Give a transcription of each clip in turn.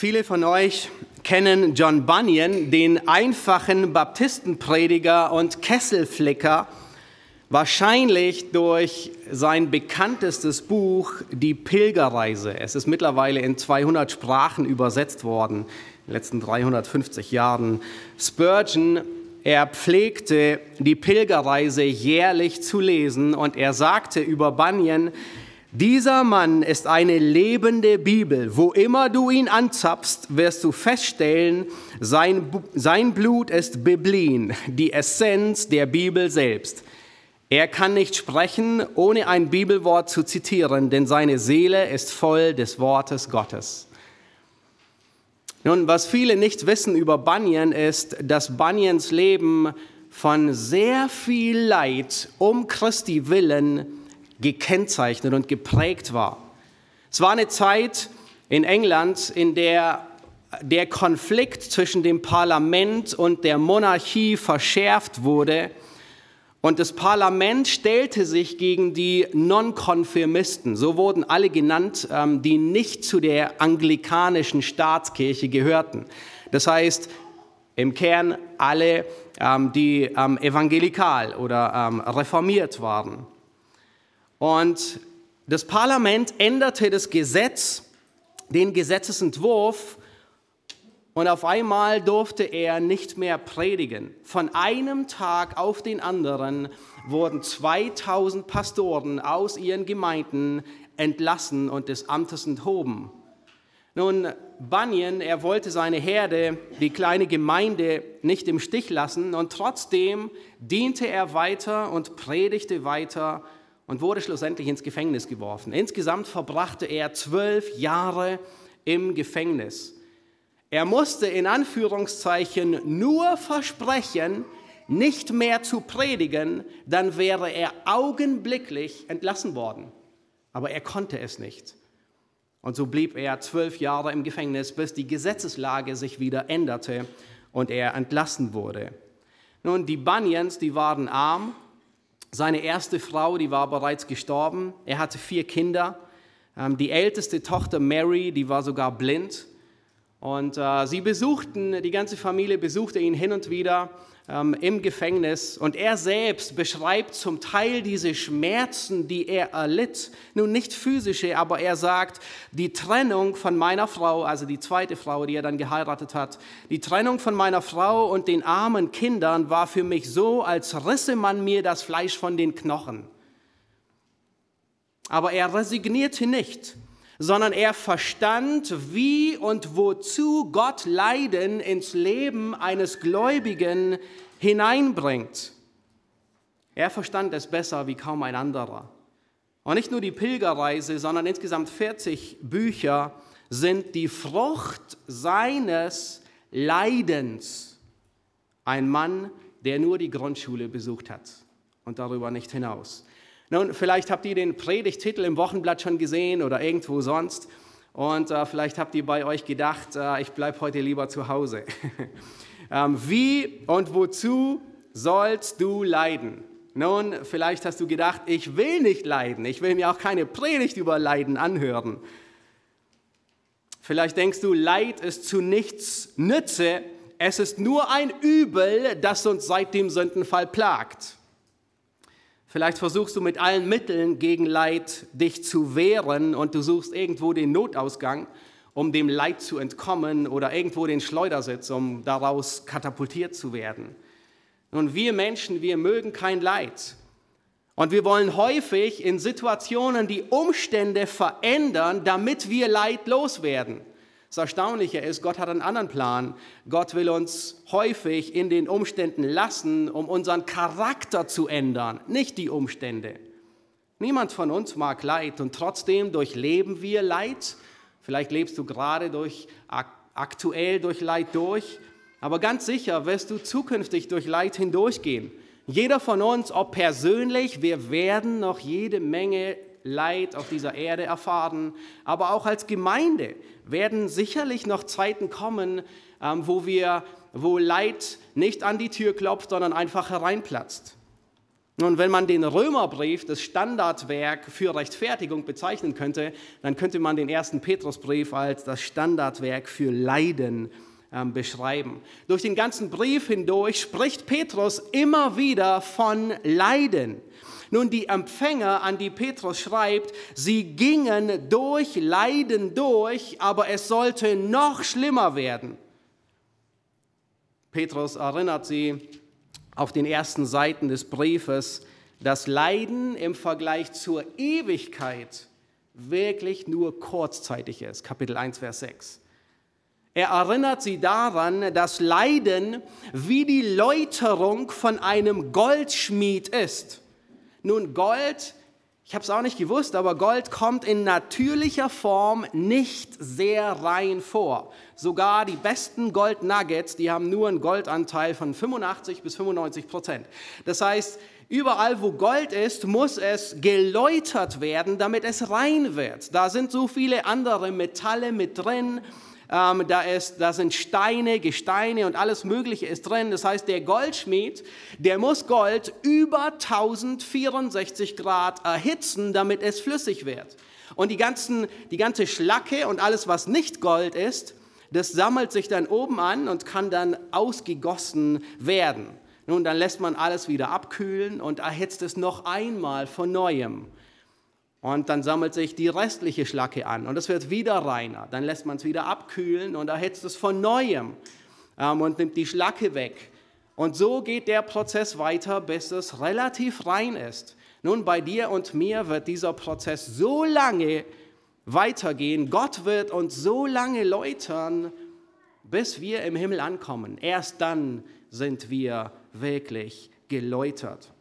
Viele von euch kennen John Bunyan, den einfachen Baptistenprediger und Kesselflicker, wahrscheinlich durch sein bekanntestes Buch Die Pilgerreise. Es ist mittlerweile in 200 Sprachen übersetzt worden, in den letzten 350 Jahren. Spurgeon, er pflegte die Pilgerreise jährlich zu lesen und er sagte über Bunyan, dieser Mann ist eine lebende Bibel. Wo immer du ihn anzapfst, wirst du feststellen, sein, sein Blut ist Biblin, die Essenz der Bibel selbst. Er kann nicht sprechen, ohne ein Bibelwort zu zitieren, denn seine Seele ist voll des Wortes Gottes. Nun, was viele nicht wissen über Bunyan ist, dass Bunyans Leben von sehr viel Leid um Christi willen gekennzeichnet und geprägt war. Es war eine Zeit in England, in der der Konflikt zwischen dem Parlament und der Monarchie verschärft wurde und das Parlament stellte sich gegen die Nonkonfirmisten, so wurden alle genannt, ähm, die nicht zu der anglikanischen Staatskirche gehörten. Das heißt, im Kern alle, ähm, die ähm, evangelikal oder reformiert waren. Und das Parlament änderte das Gesetz, den Gesetzesentwurf, und auf einmal durfte er nicht mehr predigen. Von einem Tag auf den anderen wurden 2000 Pastoren aus ihren Gemeinden entlassen und des Amtes enthoben. Nun, Bunyan, er wollte seine Herde, die kleine Gemeinde, nicht im Stich lassen und trotzdem diente er weiter und predigte weiter und wurde schlussendlich ins Gefängnis geworfen. Insgesamt verbrachte er zwölf Jahre im Gefängnis. Er musste in Anführungszeichen nur versprechen, nicht mehr zu predigen, dann wäre er augenblicklich entlassen worden. Aber er konnte es nicht. Und so blieb er zwölf Jahre im Gefängnis, bis die Gesetzeslage sich wieder änderte und er entlassen wurde. Nun, die Bunyans, die waren arm, seine erste Frau, die war bereits gestorben. Er hatte vier Kinder. Ähm, die älteste Tochter Mary, die war sogar blind. Und äh, sie besuchten, die ganze Familie besuchte ihn hin und wieder ähm, im Gefängnis. Und er selbst beschreibt zum Teil diese Schmerzen, die er erlitt. Nun nicht physische, aber er sagt, die Trennung von meiner Frau, also die zweite Frau, die er dann geheiratet hat, die Trennung von meiner Frau und den armen Kindern war für mich so, als risse man mir das Fleisch von den Knochen. Aber er resignierte nicht sondern er verstand, wie und wozu Gott Leiden ins Leben eines Gläubigen hineinbringt. Er verstand es besser wie kaum ein anderer. Und nicht nur die Pilgerreise, sondern insgesamt 40 Bücher sind die Frucht seines Leidens. Ein Mann, der nur die Grundschule besucht hat und darüber nicht hinaus. Nun, vielleicht habt ihr den Predigtitel im Wochenblatt schon gesehen oder irgendwo sonst. Und äh, vielleicht habt ihr bei euch gedacht, äh, ich bleibe heute lieber zu Hause. ähm, wie und wozu sollst du leiden? Nun, vielleicht hast du gedacht, ich will nicht leiden. Ich will mir auch keine Predigt über Leiden anhören. Vielleicht denkst du, Leid ist zu nichts Nütze. Es ist nur ein Übel, das uns seit dem Sündenfall plagt. Vielleicht versuchst du mit allen Mitteln gegen Leid dich zu wehren und du suchst irgendwo den Notausgang, um dem Leid zu entkommen oder irgendwo den Schleudersitz, um daraus katapultiert zu werden. Und wir Menschen, wir mögen kein Leid. Und wir wollen häufig in Situationen die Umstände verändern, damit wir Leid loswerden. Das Erstaunliche ist, Gott hat einen anderen Plan. Gott will uns häufig in den Umständen lassen, um unseren Charakter zu ändern, nicht die Umstände. Niemand von uns mag Leid und trotzdem durchleben wir Leid. Vielleicht lebst du gerade durch, aktuell durch Leid durch, aber ganz sicher wirst du zukünftig durch Leid hindurchgehen. Jeder von uns, ob persönlich, wir werden noch jede Menge Leid auf dieser Erde erfahren, aber auch als Gemeinde werden sicherlich noch Zeiten kommen, ähm, wo, wir, wo Leid nicht an die Tür klopft, sondern einfach hereinplatzt. Nun, wenn man den Römerbrief, das Standardwerk für Rechtfertigung bezeichnen könnte, dann könnte man den ersten Petrusbrief als das Standardwerk für Leiden äh, beschreiben. Durch den ganzen Brief hindurch spricht Petrus immer wieder von Leiden. Nun, die Empfänger, an die Petrus schreibt, sie gingen durch Leiden durch, aber es sollte noch schlimmer werden. Petrus erinnert sie auf den ersten Seiten des Briefes, dass Leiden im Vergleich zur Ewigkeit wirklich nur kurzzeitig ist. Kapitel 1, Vers 6. Er erinnert sie daran, dass Leiden wie die Läuterung von einem Goldschmied ist. Nun, Gold ich habe es auch nicht gewusst, aber Gold kommt in natürlicher Form nicht sehr rein vor. Sogar die besten Gold-Nuggets, die haben nur einen Goldanteil von 85 bis 95 Prozent. Das heißt, überall wo Gold ist, muss es geläutert werden, damit es rein wird. Da sind so viele andere Metalle mit drin ähm, da, ist, da sind Steine, Gesteine und alles Mögliche ist drin. Das heißt, der Goldschmied, der muss Gold über 1064 Grad erhitzen, damit es flüssig wird. Und die, ganzen, die ganze Schlacke und alles, was nicht Gold ist, das sammelt sich dann oben an und kann dann ausgegossen werden. Nun, dann lässt man alles wieder abkühlen und erhitzt es noch einmal von neuem. Und dann sammelt sich die restliche Schlacke an und es wird wieder reiner. Dann lässt man es wieder abkühlen und erhitzt es von neuem ähm, und nimmt die Schlacke weg. Und so geht der Prozess weiter, bis es relativ rein ist. Nun, bei dir und mir wird dieser Prozess so lange weitergehen. Gott wird uns so lange läutern, bis wir im Himmel ankommen. Erst dann sind wir wirklich geläutert.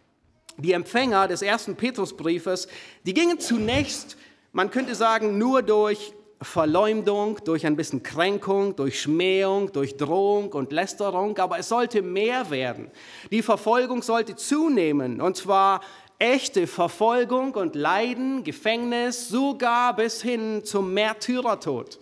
Die Empfänger des ersten Petrusbriefes, die gingen zunächst, man könnte sagen, nur durch Verleumdung, durch ein bisschen Kränkung, durch Schmähung, durch Drohung und Lästerung, aber es sollte mehr werden. Die Verfolgung sollte zunehmen, und zwar echte Verfolgung und Leiden, Gefängnis, sogar bis hin zum Märtyrertod.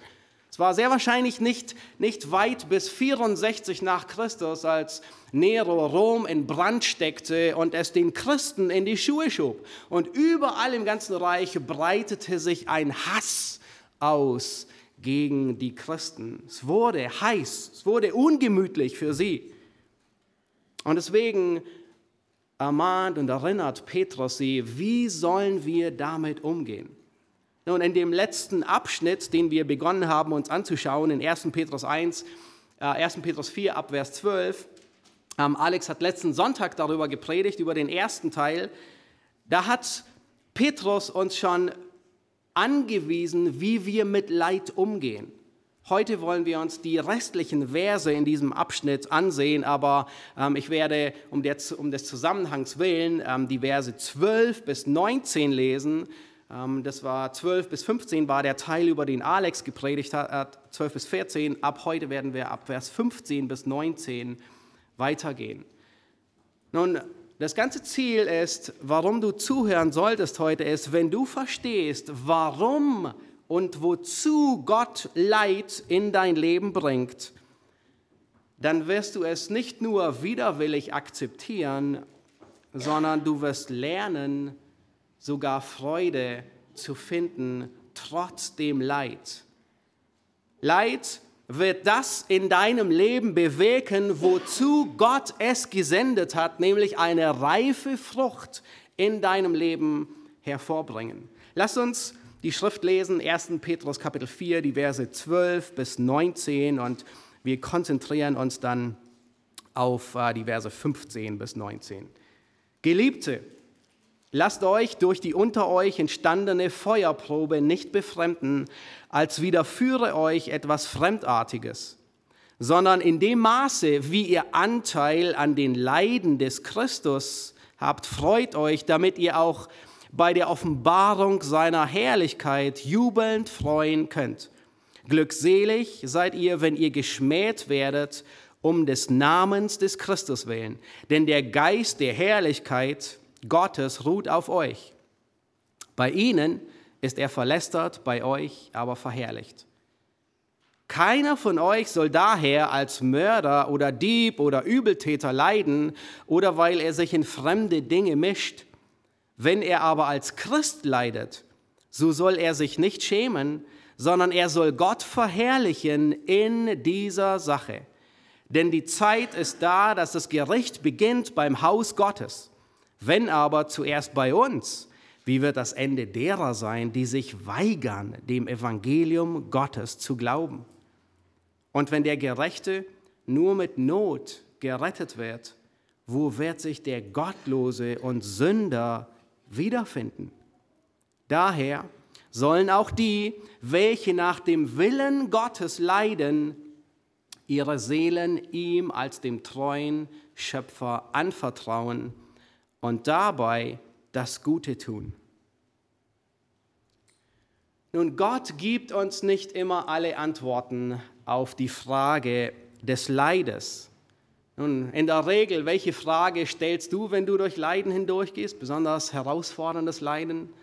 Es war sehr wahrscheinlich nicht, nicht weit bis 64 nach Christus, als Nero Rom in Brand steckte und es den Christen in die Schuhe schob. Und überall im ganzen Reich breitete sich ein Hass aus gegen die Christen. Es wurde heiß, es wurde ungemütlich für sie. Und deswegen ermahnt und erinnert Petrus sie, wie sollen wir damit umgehen? Nun, in dem letzten Abschnitt, den wir begonnen haben, uns anzuschauen, in 1. Petrus 1, äh, 1. Petrus 4 ab Vers 12, ähm, Alex hat letzten Sonntag darüber gepredigt, über den ersten Teil, da hat Petrus uns schon angewiesen, wie wir mit Leid umgehen. Heute wollen wir uns die restlichen Verse in diesem Abschnitt ansehen, aber ähm, ich werde um, der, um, des Zusammenhangs willen ähm, die Verse 12 bis 19 lesen das war 12 bis 15 war der Teil, über den Alex gepredigt hat, 12 bis 14. Ab heute werden wir ab Vers 15 bis 19 weitergehen. Nun, das ganze Ziel ist, warum du zuhören solltest heute, ist, wenn du verstehst, warum und wozu Gott Leid in dein Leben bringt, dann wirst du es nicht nur widerwillig akzeptieren, sondern du wirst lernen, sogar Freude zu finden, trotz dem Leid. Leid wird das in deinem Leben bewirken, wozu Gott es gesendet hat, nämlich eine reife Frucht in deinem Leben hervorbringen. Lass uns die Schrift lesen, 1. Petrus Kapitel 4, die Verse 12 bis 19 und wir konzentrieren uns dann auf äh, die Verse 15 bis 19. Geliebte, Lasst euch durch die unter euch entstandene Feuerprobe nicht befremden, als widerführe euch etwas Fremdartiges, sondern in dem Maße, wie ihr Anteil an den Leiden des Christus habt, freut euch, damit ihr auch bei der Offenbarung seiner Herrlichkeit jubelnd freuen könnt. Glückselig seid ihr, wenn ihr geschmäht werdet um des Namens des Christus willen, denn der Geist der Herrlichkeit Gottes ruht auf euch. Bei ihnen ist er verlästert, bei euch aber verherrlicht. Keiner von euch soll daher als Mörder oder Dieb oder Übeltäter leiden oder weil er sich in fremde Dinge mischt. Wenn er aber als Christ leidet, so soll er sich nicht schämen, sondern er soll Gott verherrlichen in dieser Sache. Denn die Zeit ist da, dass das Gericht beginnt beim Haus Gottes. Wenn aber zuerst bei uns, wie wird das Ende derer sein, die sich weigern, dem Evangelium Gottes zu glauben? Und wenn der Gerechte nur mit Not gerettet wird, wo wird sich der Gottlose und Sünder wiederfinden? Daher sollen auch die, welche nach dem Willen Gottes leiden, ihre Seelen ihm als dem treuen Schöpfer anvertrauen und dabei das Gute tun. Nun, Gott gibt uns nicht immer alle Antworten auf die Frage des Leides. Nun, in der Regel, welche Frage stellst du, wenn du durch Leiden hindurchgehst, besonders herausforderndes Leiden?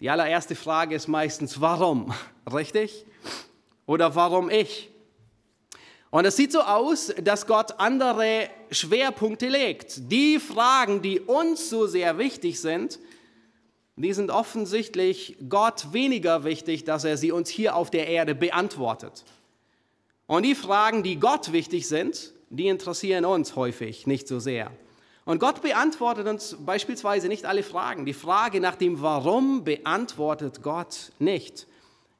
Die allererste Frage ist meistens, warum? Richtig? Oder warum ich? Und es sieht so aus, dass Gott andere Schwerpunkte legt. Die Fragen, die uns so sehr wichtig sind, die sind offensichtlich Gott weniger wichtig, dass er sie uns hier auf der Erde beantwortet. Und die Fragen, die Gott wichtig sind, die interessieren uns häufig nicht so sehr. Und Gott beantwortet uns beispielsweise nicht alle Fragen. Die Frage nach dem Warum beantwortet Gott nicht.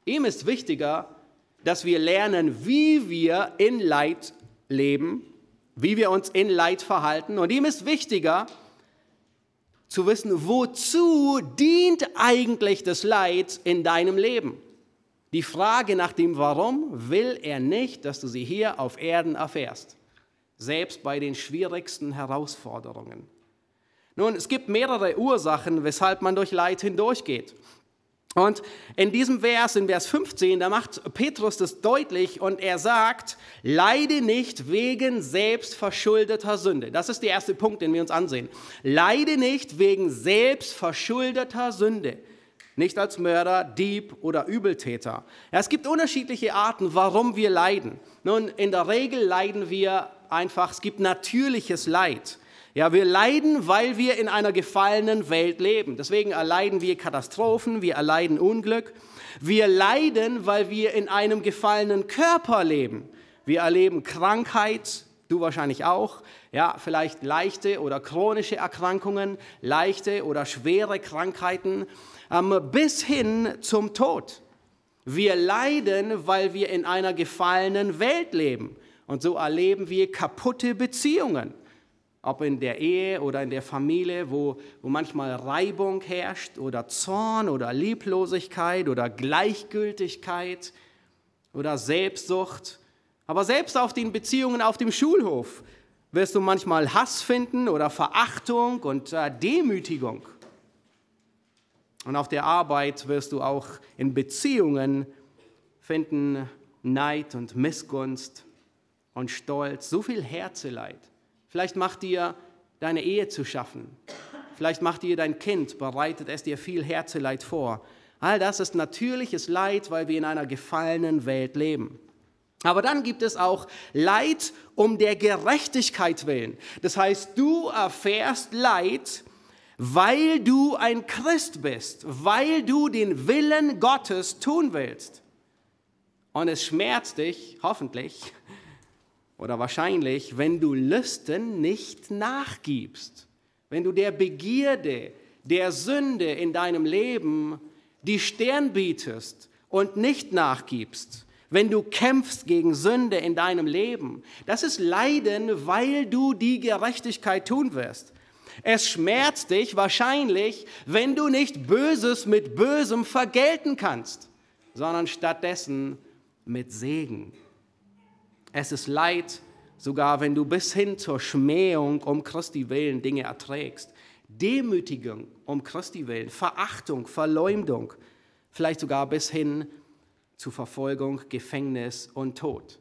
Ihm ist wichtiger, dass wir lernen, wie wir in Leid leben, wie wir uns in Leid verhalten. Und ihm ist wichtiger zu wissen, wozu dient eigentlich das Leid in deinem Leben. Die Frage nach dem Warum will er nicht, dass du sie hier auf Erden erfährst, selbst bei den schwierigsten Herausforderungen. Nun, es gibt mehrere Ursachen, weshalb man durch Leid hindurchgeht. Und in diesem Vers, in Vers 15, da macht Petrus das deutlich und er sagt, leide nicht wegen selbstverschuldeter Sünde. Das ist der erste Punkt, den wir uns ansehen. Leide nicht wegen selbstverschuldeter Sünde nicht als Mörder, Dieb oder Übeltäter. Es gibt unterschiedliche Arten, warum wir leiden. Nun, in der Regel leiden wir einfach, es gibt natürliches Leid. Ja, wir leiden, weil wir in einer gefallenen Welt leben. Deswegen erleiden wir Katastrophen, wir erleiden Unglück. Wir leiden, weil wir in einem gefallenen Körper leben. Wir erleben Krankheit, du wahrscheinlich auch. Ja, vielleicht leichte oder chronische Erkrankungen, leichte oder schwere Krankheiten bis hin zum Tod. Wir leiden, weil wir in einer gefallenen Welt leben. Und so erleben wir kaputte Beziehungen. Ob in der Ehe oder in der Familie, wo, wo manchmal Reibung herrscht oder Zorn oder Lieblosigkeit oder Gleichgültigkeit oder Selbstsucht. Aber selbst auf den Beziehungen auf dem Schulhof wirst du manchmal Hass finden oder Verachtung und äh, Demütigung. Und auf der Arbeit wirst du auch in Beziehungen finden Neid und Missgunst und Stolz, so viel Herzeleid. Vielleicht macht dir deine Ehe zu schaffen. Vielleicht macht dir dein Kind, bereitet es dir viel Herzeleid vor. All das ist natürliches Leid, weil wir in einer gefallenen Welt leben. Aber dann gibt es auch Leid um der Gerechtigkeit willen. Das heißt, du erfährst Leid, weil du ein Christ bist, weil du den Willen Gottes tun willst. Und es schmerzt dich, hoffentlich oder wahrscheinlich, wenn du Lüsten nicht nachgibst, wenn du der Begierde, der Sünde in deinem Leben die Stirn bietest und nicht nachgibst, wenn du kämpfst gegen Sünde in deinem Leben. Das ist Leiden, weil du die Gerechtigkeit tun wirst. Es schmerzt dich wahrscheinlich, wenn du nicht Böses mit Bösem vergelten kannst, sondern stattdessen mit Segen. Es ist Leid, sogar wenn du bis hin zur Schmähung um Christi willen Dinge erträgst. Demütigung um Christi willen, Verachtung, Verleumdung, vielleicht sogar bis hin zu Verfolgung, Gefängnis und Tod.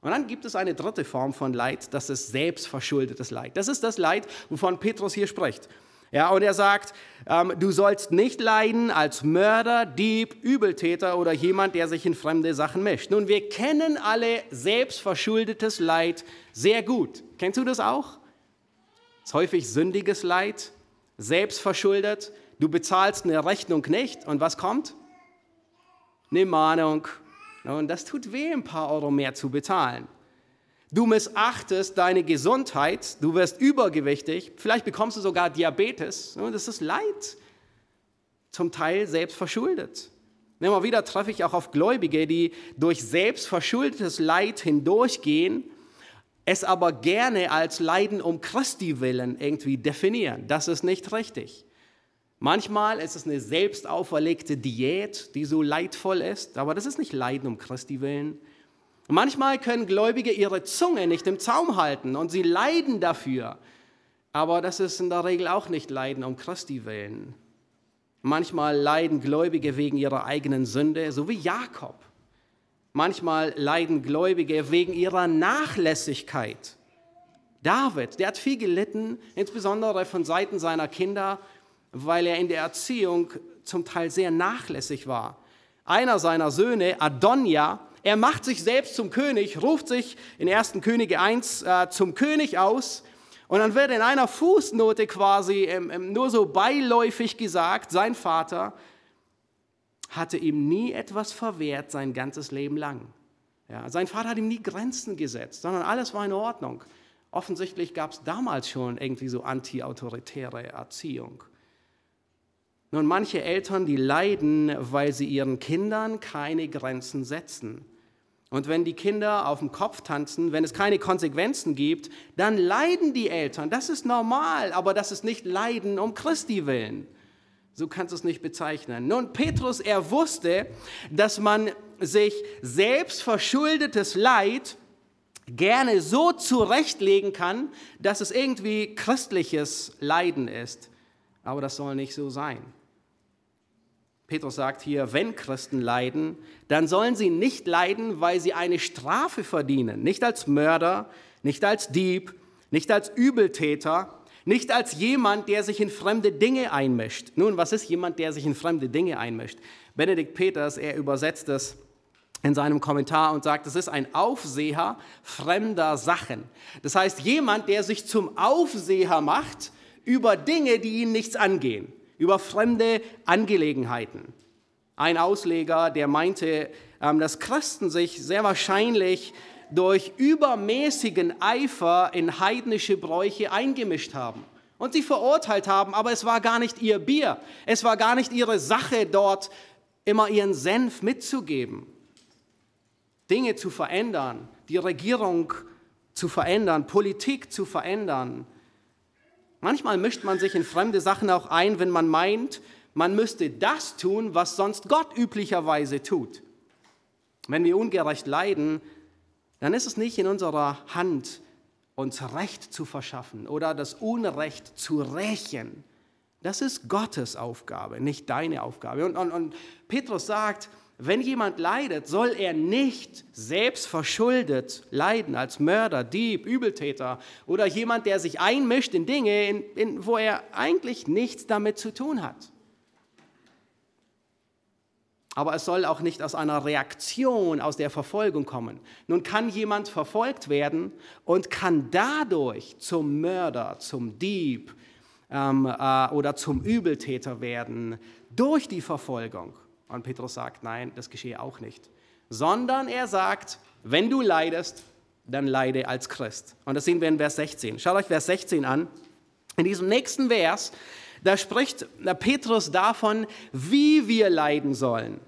Und dann gibt es eine dritte Form von Leid, das ist selbstverschuldetes Leid. Das ist das Leid, wovon Petrus hier spricht. Ja, und er sagt, ähm, du sollst nicht leiden als Mörder, Dieb, Übeltäter oder jemand, der sich in fremde Sachen mischt. Nun, wir kennen alle selbstverschuldetes Leid sehr gut. Kennst du das auch? Das ist häufig sündiges Leid, selbstverschuldet. Du bezahlst eine Rechnung nicht und was kommt? Eine Mahnung. Und das tut weh, ein paar Euro mehr zu bezahlen. Du missachtest deine Gesundheit, du wirst übergewichtig, vielleicht bekommst du sogar Diabetes. Das ist Leid, zum Teil selbst verschuldet. Immer wieder treffe ich auch auf Gläubige, die durch selbstverschuldetes Leid hindurchgehen, es aber gerne als Leiden um Christi willen irgendwie definieren. Das ist nicht richtig. Manchmal ist es eine selbst auferlegte Diät, die so leidvoll ist, aber das ist nicht Leiden um Christi willen. Manchmal können Gläubige ihre Zunge nicht im Zaum halten und sie leiden dafür. Aber das ist in der Regel auch nicht Leiden um Christi willen. Manchmal leiden Gläubige wegen ihrer eigenen Sünde, so wie Jakob. Manchmal leiden Gläubige wegen ihrer Nachlässigkeit. David, der hat viel gelitten, insbesondere von Seiten seiner Kinder, weil er in der Erziehung zum Teil sehr nachlässig war. Einer seiner Söhne, Adonja, er macht sich selbst zum König, ruft sich in 1. Könige 1 äh, zum König aus. Und dann wird in einer Fußnote quasi ähm, ähm, nur so beiläufig gesagt, sein Vater hatte ihm nie etwas verwehrt sein ganzes Leben lang. Ja, sein Vater hat ihm nie Grenzen gesetzt, sondern alles war in Ordnung. Offensichtlich gab es damals schon irgendwie so anti-autoritäre Erziehung. Nun, manche Eltern, die leiden, weil sie ihren Kindern keine Grenzen setzen. Und wenn die Kinder auf dem Kopf tanzen, wenn es keine Konsequenzen gibt, dann leiden die Eltern. Das ist normal, aber das ist nicht Leiden um Christi willen. So kannst du es nicht bezeichnen. Nun, Petrus, er wusste, dass man sich selbst verschuldetes Leid gerne so zurechtlegen kann, dass es irgendwie christliches Leiden ist. Aber das soll nicht so sein. Petrus sagt hier, wenn Christen leiden, dann sollen sie nicht leiden, weil sie eine Strafe verdienen. Nicht als Mörder, nicht als Dieb, nicht als Übeltäter, nicht als jemand, der sich in fremde Dinge einmischt. Nun, was ist jemand, der sich in fremde Dinge einmischt? Benedikt Peters, er übersetzt es in seinem Kommentar und sagt, es ist ein Aufseher fremder Sachen. Das heißt, jemand, der sich zum Aufseher macht über Dinge, die ihn nichts angehen über fremde Angelegenheiten. Ein Ausleger, der meinte, ähm, dass Christen sich sehr wahrscheinlich durch übermäßigen Eifer in heidnische Bräuche eingemischt haben und sie verurteilt haben, aber es war gar nicht ihr Bier, es war gar nicht ihre Sache dort immer ihren Senf mitzugeben, Dinge zu verändern, die Regierung zu verändern, Politik zu verändern, Manchmal mischt man sich in fremde Sachen auch ein, wenn man meint, man müsste das tun, was sonst Gott üblicherweise tut. Wenn wir ungerecht leiden, dann ist es nicht in unserer Hand, uns Recht zu verschaffen oder das Unrecht zu rächen. Das ist Gottes Aufgabe, nicht deine Aufgabe. Und, und, und Petrus sagt, wenn jemand leidet, soll er nicht selbst verschuldet leiden als Mörder, Dieb, Übeltäter oder jemand, der sich einmischt in Dinge, in, in, wo er eigentlich nichts damit zu tun hat. Aber es soll auch nicht aus einer Reaktion aus der Verfolgung kommen. Nun kann jemand verfolgt werden und kann dadurch zum Mörder, zum Dieb ähm, äh, oder zum Übeltäter werden durch die Verfolgung. Und Petrus sagt, nein, das geschehe auch nicht. Sondern er sagt, wenn du leidest, dann leide als Christ. Und das sehen wir in Vers 16. Schaut euch Vers 16 an. In diesem nächsten Vers, da spricht Petrus davon, wie wir leiden sollen.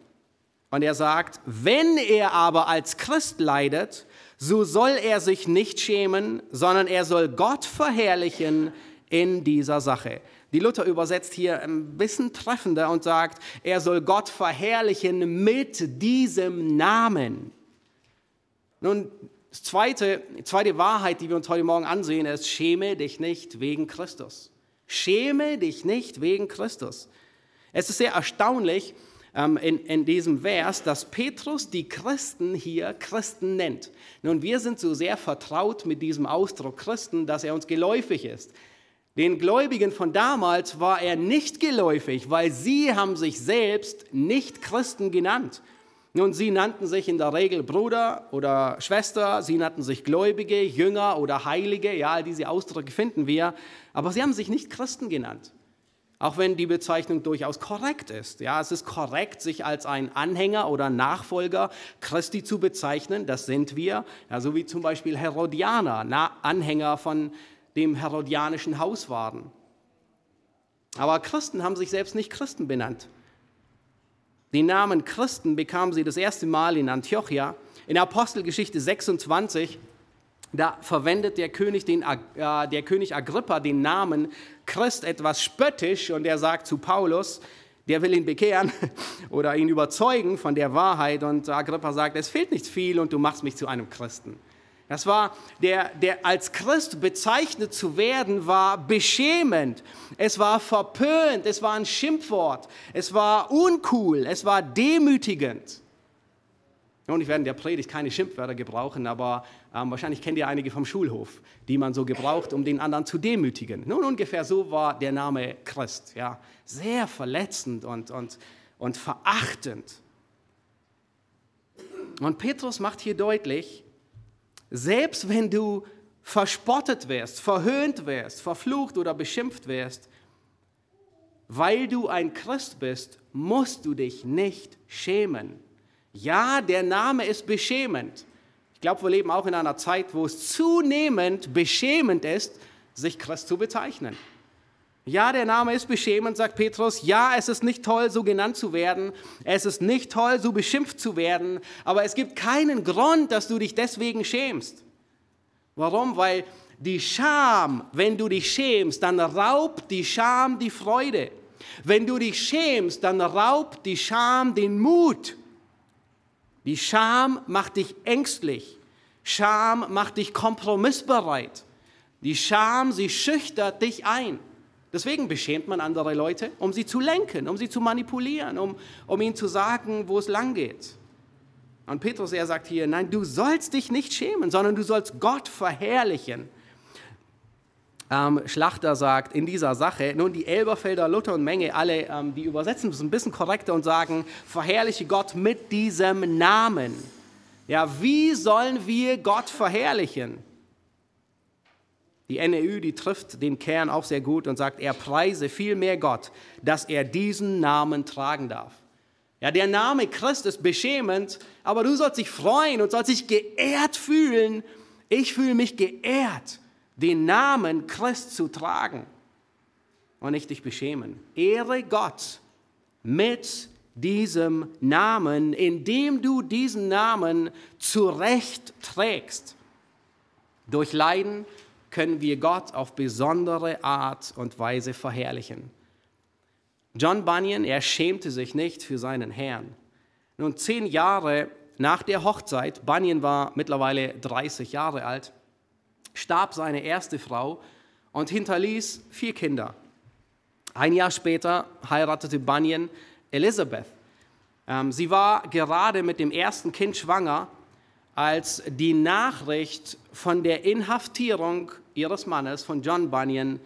Und er sagt, wenn er aber als Christ leidet, so soll er sich nicht schämen, sondern er soll Gott verherrlichen in dieser Sache. Die Luther übersetzt hier ein bisschen treffender und sagt, er soll Gott verherrlichen mit diesem Namen. Nun, zweite, zweite Wahrheit, die wir uns heute Morgen ansehen, ist, schäme dich nicht wegen Christus. Schäme dich nicht wegen Christus. Es ist sehr erstaunlich ähm, in, in diesem Vers, dass Petrus die Christen hier Christen nennt. Nun, wir sind so sehr vertraut mit diesem Ausdruck Christen, dass er uns geläufig ist. Den Gläubigen von damals war er nicht geläufig, weil sie haben sich selbst nicht Christen genannt. Nun, sie nannten sich in der Regel Bruder oder Schwester, sie nannten sich Gläubige, Jünger oder Heilige, ja, all diese Ausdrücke finden wir, aber sie haben sich nicht Christen genannt. Auch wenn die Bezeichnung durchaus korrekt ist. Ja, es ist korrekt, sich als ein Anhänger oder Nachfolger Christi zu bezeichnen. Das sind wir. Ja, so wie zum Beispiel Herodianer, Anhänger von dem herodianischen Haus waren. Aber Christen haben sich selbst nicht Christen benannt. Den Namen Christen bekamen sie das erste Mal in Antiochia. In Apostelgeschichte 26, da verwendet der König, den, äh, der König Agrippa den Namen Christ etwas spöttisch und er sagt zu Paulus, der will ihn bekehren oder ihn überzeugen von der Wahrheit. Und Agrippa sagt, es fehlt nicht viel und du machst mich zu einem Christen. Das war, der, der als Christ bezeichnet zu werden, war beschämend. Es war verpönt, es war ein Schimpfwort, es war uncool, es war demütigend. Und ich werde in der Predigt keine Schimpfwörter gebrauchen, aber ähm, wahrscheinlich kennt ihr einige vom Schulhof, die man so gebraucht, um den anderen zu demütigen. Nun, ungefähr so war der Name Christ. Ja. Sehr verletzend und, und, und verachtend. Und Petrus macht hier deutlich, selbst wenn du verspottet wirst, verhöhnt wirst, verflucht oder beschimpft wirst, weil du ein Christ bist, musst du dich nicht schämen. Ja, der Name ist beschämend. Ich glaube, wir leben auch in einer Zeit, wo es zunehmend beschämend ist, sich Christ zu bezeichnen. Ja, der Name ist beschämend, sagt Petrus. Ja, es ist nicht toll, so genannt zu werden. Es ist nicht toll, so beschimpft zu werden. Aber es gibt keinen Grund, dass du dich deswegen schämst. Warum? Weil die Scham, wenn du dich schämst, dann raubt die Scham die Freude. Wenn du dich schämst, dann raubt die Scham den Mut. Die Scham macht dich ängstlich. Scham macht dich kompromissbereit. Die Scham, sie schüchtert dich ein. Deswegen beschämt man andere Leute, um sie zu lenken, um sie zu manipulieren, um, um ihnen zu sagen, wo es lang geht. Und Petrus, er sagt hier, nein, du sollst dich nicht schämen, sondern du sollst Gott verherrlichen. Ähm, Schlachter sagt in dieser Sache, nun die Elberfelder, Luther und Menge, alle, ähm, die übersetzen es ein bisschen korrekter und sagen, verherrliche Gott mit diesem Namen. Ja, wie sollen wir Gott verherrlichen? Die NEU, die trifft den Kern auch sehr gut und sagt, er preise vielmehr Gott, dass er diesen Namen tragen darf. Ja, der Name Christ ist beschämend, aber du sollst dich freuen und sollst dich geehrt fühlen. Ich fühle mich geehrt, den Namen Christ zu tragen und nicht dich beschämen. Ehre Gott mit diesem Namen, indem du diesen Namen zurecht trägst. Durch Leiden, können wir Gott auf besondere Art und Weise verherrlichen. John Bunyan, er schämte sich nicht für seinen Herrn. Nun, zehn Jahre nach der Hochzeit, Bunyan war mittlerweile 30 Jahre alt, starb seine erste Frau und hinterließ vier Kinder. Ein Jahr später heiratete Bunyan Elizabeth. Ähm, sie war gerade mit dem ersten Kind schwanger als die Nachricht von der Inhaftierung ihres Mannes, von John Bunyan,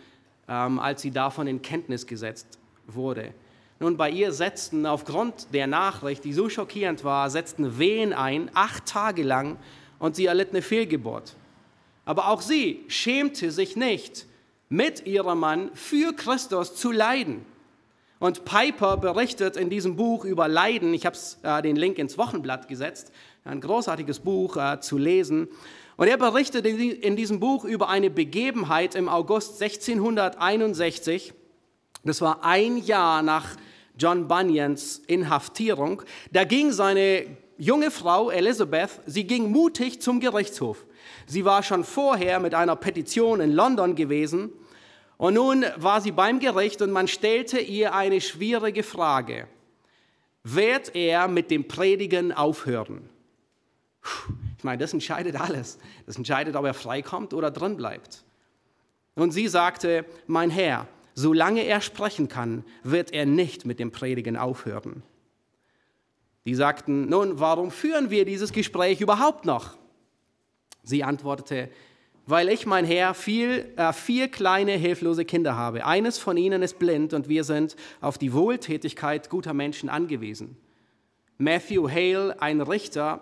ähm, als sie davon in Kenntnis gesetzt wurde. Nun, bei ihr setzten aufgrund der Nachricht, die so schockierend war, setzten Wehen ein, acht Tage lang, und sie erlitt eine Fehlgeburt. Aber auch sie schämte sich nicht, mit ihrem Mann für Christus zu leiden. Und Piper berichtet in diesem Buch über Leiden, ich habe äh, den Link ins Wochenblatt gesetzt, ein großartiges Buch äh, zu lesen. Und er berichtet in, diesem Buch über eine Begebenheit im August 1661. Das war ein Jahr nach John Bunyans Inhaftierung. Da ging seine junge Frau Elizabeth, sie ging mutig zum Gerichtshof. Sie war schon vorher mit einer Petition in London gewesen und nun war sie beim Gericht und man stellte ihr eine schwierige Frage. Wird er mit dem Predigen aufhören? Ich meine, das entscheidet alles. Das entscheidet, ob er freikommt oder drin bleibt. Und sie sagte, mein Herr, solange er sprechen kann, wird er nicht mit dem Predigen aufhören. Die sagten, nun, warum führen wir dieses Gespräch überhaupt noch? Sie antwortete, weil ich, mein Herr, viel, äh, vier kleine hilflose Kinder habe. Eines von ihnen ist blind und wir sind auf die Wohltätigkeit guter Menschen angewiesen. Matthew Hale, ein Richter,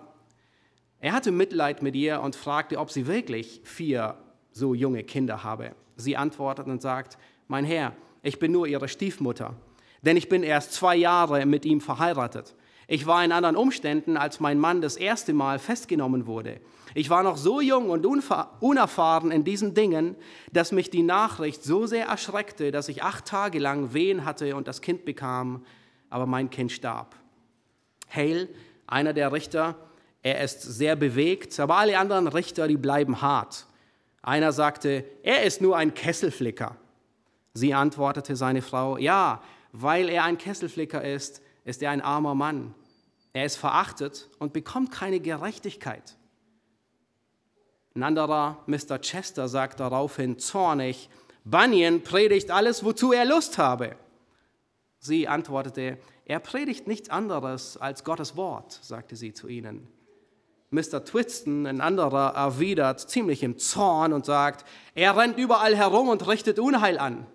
er hatte Mitleid mit ihr und fragte, ob sie wirklich vier so junge Kinder habe. Sie antwortet und sagt, mein Herr, ich bin nur ihre Stiefmutter, denn ich bin erst zwei Jahre mit ihm verheiratet. Ich war in anderen Umständen, als mein Mann das erste Mal festgenommen wurde. Ich war noch so jung und unerfahren in diesen Dingen, dass mich die Nachricht so sehr erschreckte, dass ich acht Tage lang Wehen hatte und das Kind bekam, aber mein Kind starb. Hale, einer der Richter, er ist sehr bewegt, aber alle anderen Richter, die bleiben hart. Einer sagte, er ist nur ein Kesselflicker. Sie antwortete seine Frau, ja, weil er ein Kesselflicker ist, ist er ein armer Mann. Er ist verachtet und bekommt keine Gerechtigkeit. Ein anderer, Mr. Chester, sagt daraufhin zornig, Bunyan predigt alles, wozu er Lust habe. Sie antwortete, er predigt nichts anderes als Gottes Wort, sagte sie zu ihnen. Mr. Twiston, ein anderer, erwidert ziemlich im Zorn und sagt, er rennt überall herum und richtet Unheil an.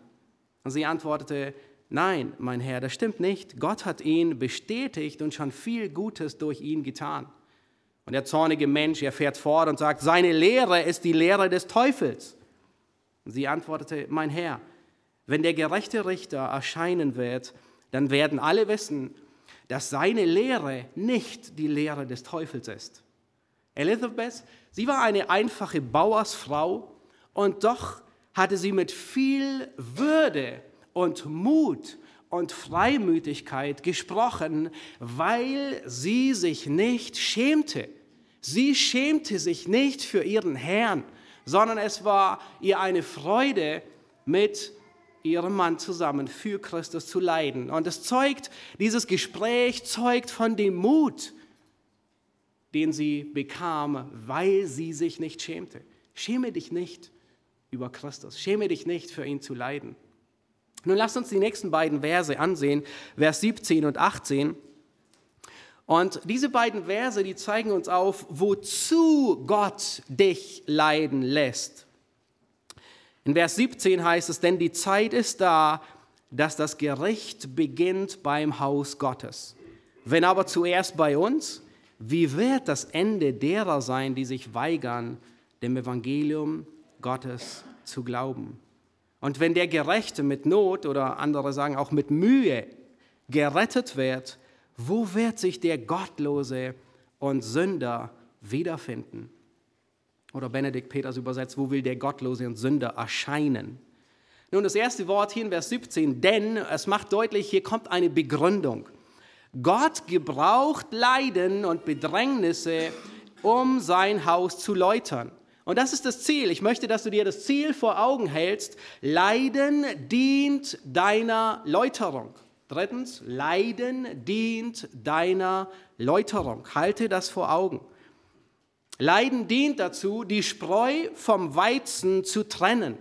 Und sie antwortete, nein, mein Herr, das stimmt nicht. Gott hat ihn bestätigt und schon viel Gutes durch ihn getan. Und der zornige Mensch, er fährt fort und sagt, seine Lehre ist die Lehre des Teufels. Und sie antwortete, mein Herr, wenn der gerechte Richter erscheinen wird, dann werden alle wissen, dass seine Lehre nicht die Lehre des Teufels ist. Elizabeth, sie war eine einfache Bauersfrau und doch hatte sie mit viel Würde und Mut und Freimütigkeit gesprochen, weil sie sich nicht schämte. Sie schämte sich nicht für ihren Herrn, sondern es war ihr eine Freude, mit ihrem Mann zusammen für Christus zu leiden. Und es zeugt, dieses Gespräch zeugt von dem Mut, den sie bekam, weil sie sich nicht schämte. Schäme dich nicht über Christus. Schäme dich nicht, für ihn zu leiden. Nun lasst uns die nächsten beiden Verse ansehen, Vers 17 und 18. Und diese beiden Verse, die zeigen uns auf, wozu Gott dich leiden lässt. In Vers 17 heißt es, denn die Zeit ist da, dass das Gericht beginnt beim Haus Gottes. Wenn aber zuerst bei uns, wie wird das Ende derer sein, die sich weigern, dem Evangelium Gottes zu glauben? Und wenn der Gerechte mit Not oder andere sagen auch mit Mühe gerettet wird, wo wird sich der Gottlose und Sünder wiederfinden? Oder Benedikt Peters übersetzt, wo will der Gottlose und Sünder erscheinen? Nun, das erste Wort hier in Vers 17, denn es macht deutlich, hier kommt eine Begründung. Gott gebraucht Leiden und Bedrängnisse, um sein Haus zu läutern. Und das ist das Ziel. Ich möchte, dass du dir das Ziel vor Augen hältst. Leiden dient deiner Läuterung. Drittens, Leiden dient deiner Läuterung. Halte das vor Augen. Leiden dient dazu, die Spreu vom Weizen zu trennen.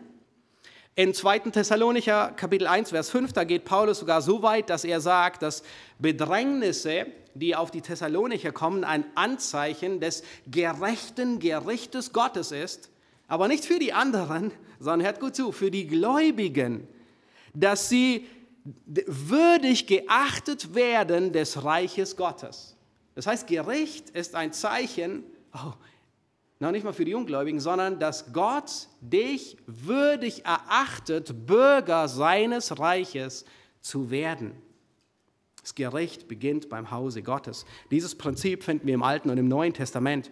In 2. Thessalonicher Kapitel 1, Vers 5, da geht Paulus sogar so weit, dass er sagt, dass Bedrängnisse, die auf die Thessalonicher kommen, ein Anzeichen des gerechten Gerichtes Gottes ist, aber nicht für die anderen, sondern hört gut zu, für die Gläubigen, dass sie würdig geachtet werden des Reiches Gottes. Das heißt, Gericht ist ein Zeichen, oh, noch nicht mal für die Ungläubigen, sondern dass Gott dich würdig erachtet, Bürger seines Reiches zu werden. Das Gericht beginnt beim Hause Gottes. Dieses Prinzip finden wir im Alten und im Neuen Testament.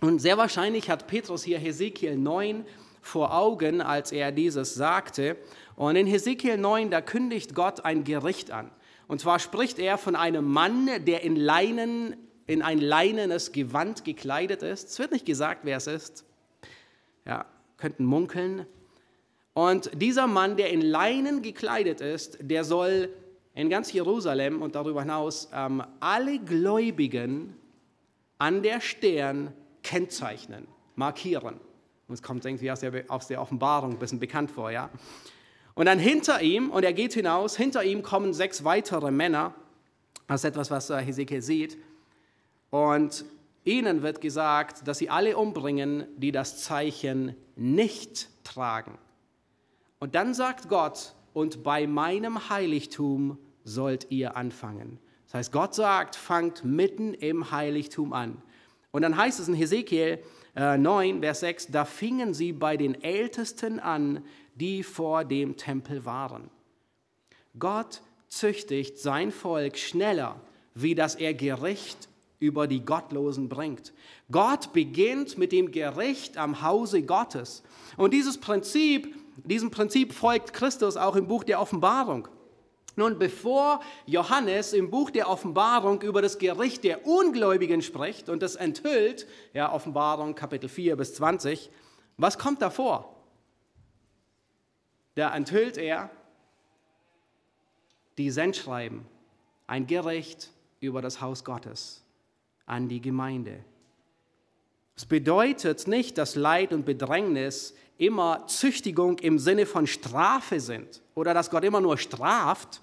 Und sehr wahrscheinlich hat Petrus hier Hesekiel 9 vor Augen, als er dieses sagte. Und in Hesekiel 9, da kündigt Gott ein Gericht an. Und zwar spricht er von einem Mann, der in Leinen in ein leinenes Gewand gekleidet ist. Es wird nicht gesagt, wer es ist. Ja, könnten munkeln. Und dieser Mann, der in Leinen gekleidet ist, der soll in ganz Jerusalem und darüber hinaus ähm, alle Gläubigen an der Stern kennzeichnen, markieren. Und es kommt irgendwie aus der, aus der Offenbarung ein bisschen bekannt vor, ja. Und dann hinter ihm, und er geht hinaus, hinter ihm kommen sechs weitere Männer. Das ist etwas, was Hesekiel sieht. Und ihnen wird gesagt, dass sie alle umbringen, die das Zeichen nicht tragen. Und dann sagt Gott, und bei meinem Heiligtum sollt ihr anfangen. Das heißt, Gott sagt, fangt mitten im Heiligtum an. Und dann heißt es in Hesekiel äh, 9, Vers 6, da fingen sie bei den Ältesten an, die vor dem Tempel waren. Gott züchtigt sein Volk schneller, wie dass er Gericht über die Gottlosen bringt. Gott beginnt mit dem Gericht am Hause Gottes. Und dieses Prinzip, diesem Prinzip folgt Christus auch im Buch der Offenbarung. Nun, bevor Johannes im Buch der Offenbarung über das Gericht der Ungläubigen spricht und das enthüllt, ja, Offenbarung Kapitel 4 bis 20, was kommt davor? Da enthüllt er die Sendschreiben, ein Gericht über das Haus Gottes an die Gemeinde. Es bedeutet nicht, dass Leid und Bedrängnis immer Züchtigung im Sinne von Strafe sind oder dass Gott immer nur straft.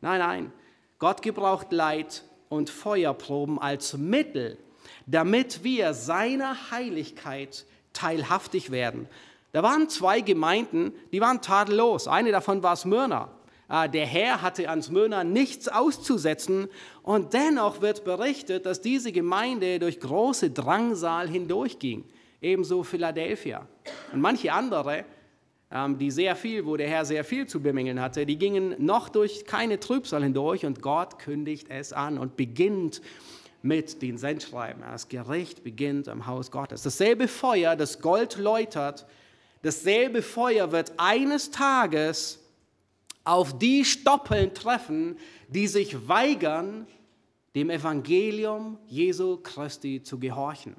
Nein, nein, Gott gebraucht Leid und Feuerproben als Mittel, damit wir seiner Heiligkeit teilhaftig werden. Da waren zwei Gemeinden, die waren tadellos. Eine davon war Smyrna. Ah, der Herr hatte an Smyrna nichts auszusetzen und dennoch wird berichtet, dass diese Gemeinde durch große Drangsal hindurchging. Ebenso Philadelphia. Und manche andere, ähm, die sehr viel, wo der Herr sehr viel zu bemängeln hatte, die gingen noch durch keine Trübsal hindurch und Gott kündigt es an und beginnt mit den Sendschreiben. Das Gericht beginnt am Haus Gottes. Dasselbe Feuer, das Gold läutert, dasselbe Feuer wird eines Tages auf die Stoppeln treffen, die sich weigern, dem Evangelium Jesu Christi zu gehorchen.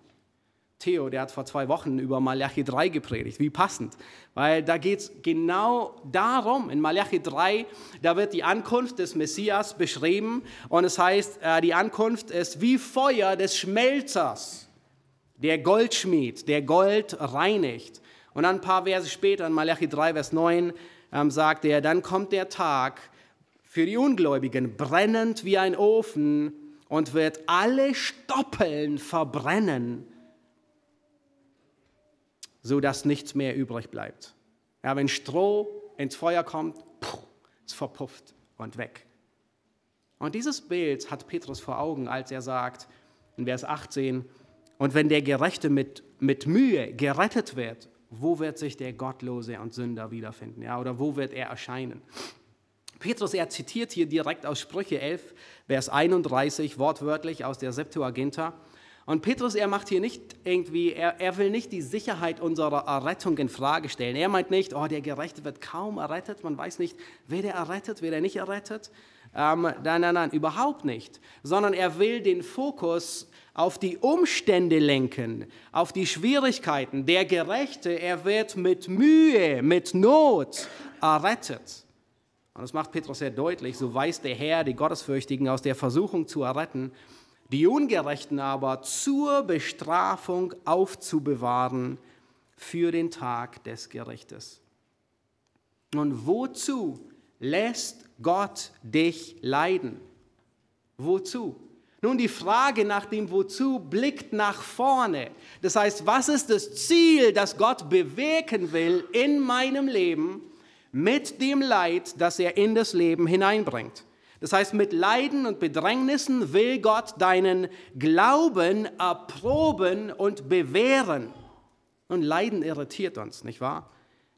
Theo, der hat vor zwei Wochen über Malachi 3 gepredigt. Wie passend. Weil da geht es genau darum. In Malachi 3, da wird die Ankunft des Messias beschrieben. Und es heißt, äh, die Ankunft ist wie Feuer des Schmelzers, der Goldschmied, der Gold reinigt. Und dann ein paar Verse später, in Malachi 3, Vers 9, ähm, sagte er, dann kommt der Tag für die Ungläubigen, brennend wie ein Ofen und wird alle Stoppeln verbrennen, sodass nichts mehr übrig bleibt. Ja, wenn Stroh ins Feuer kommt, es verpufft und weg. Und dieses Bild hat Petrus vor Augen, als er sagt, in Vers 18, und wenn der Gerechte mit, mit Mühe gerettet wird, wo wird sich der Gottlose und Sünder wiederfinden? Ja, oder wo wird er erscheinen? Petrus, er zitiert hier direkt aus Sprüche 11, Vers 31, wortwörtlich aus der Septuaginta. Und Petrus, er macht hier nicht irgendwie, er, er will nicht die Sicherheit unserer Errettung in Frage stellen. Er meint nicht, oh, der Gerechte wird kaum errettet, man weiß nicht, wer der errettet, wer der nicht errettet. Ähm, nein, nein, nein, überhaupt nicht. Sondern er will den Fokus auf die Umstände lenken, auf die Schwierigkeiten. Der Gerechte, er wird mit Mühe, mit Not errettet. Und das macht Petrus sehr deutlich. So weiß der Herr die Gottesfürchtigen aus der Versuchung zu erretten, die Ungerechten aber zur Bestrafung aufzubewahren für den Tag des Gerichtes. Und wozu lässt Gott dich leiden? Wozu? Nun, die Frage nach dem Wozu blickt nach vorne. Das heißt, was ist das Ziel, das Gott bewegen will in meinem Leben mit dem Leid, das er in das Leben hineinbringt? Das heißt, mit Leiden und Bedrängnissen will Gott deinen Glauben erproben und bewähren. Und Leiden irritiert uns, nicht wahr?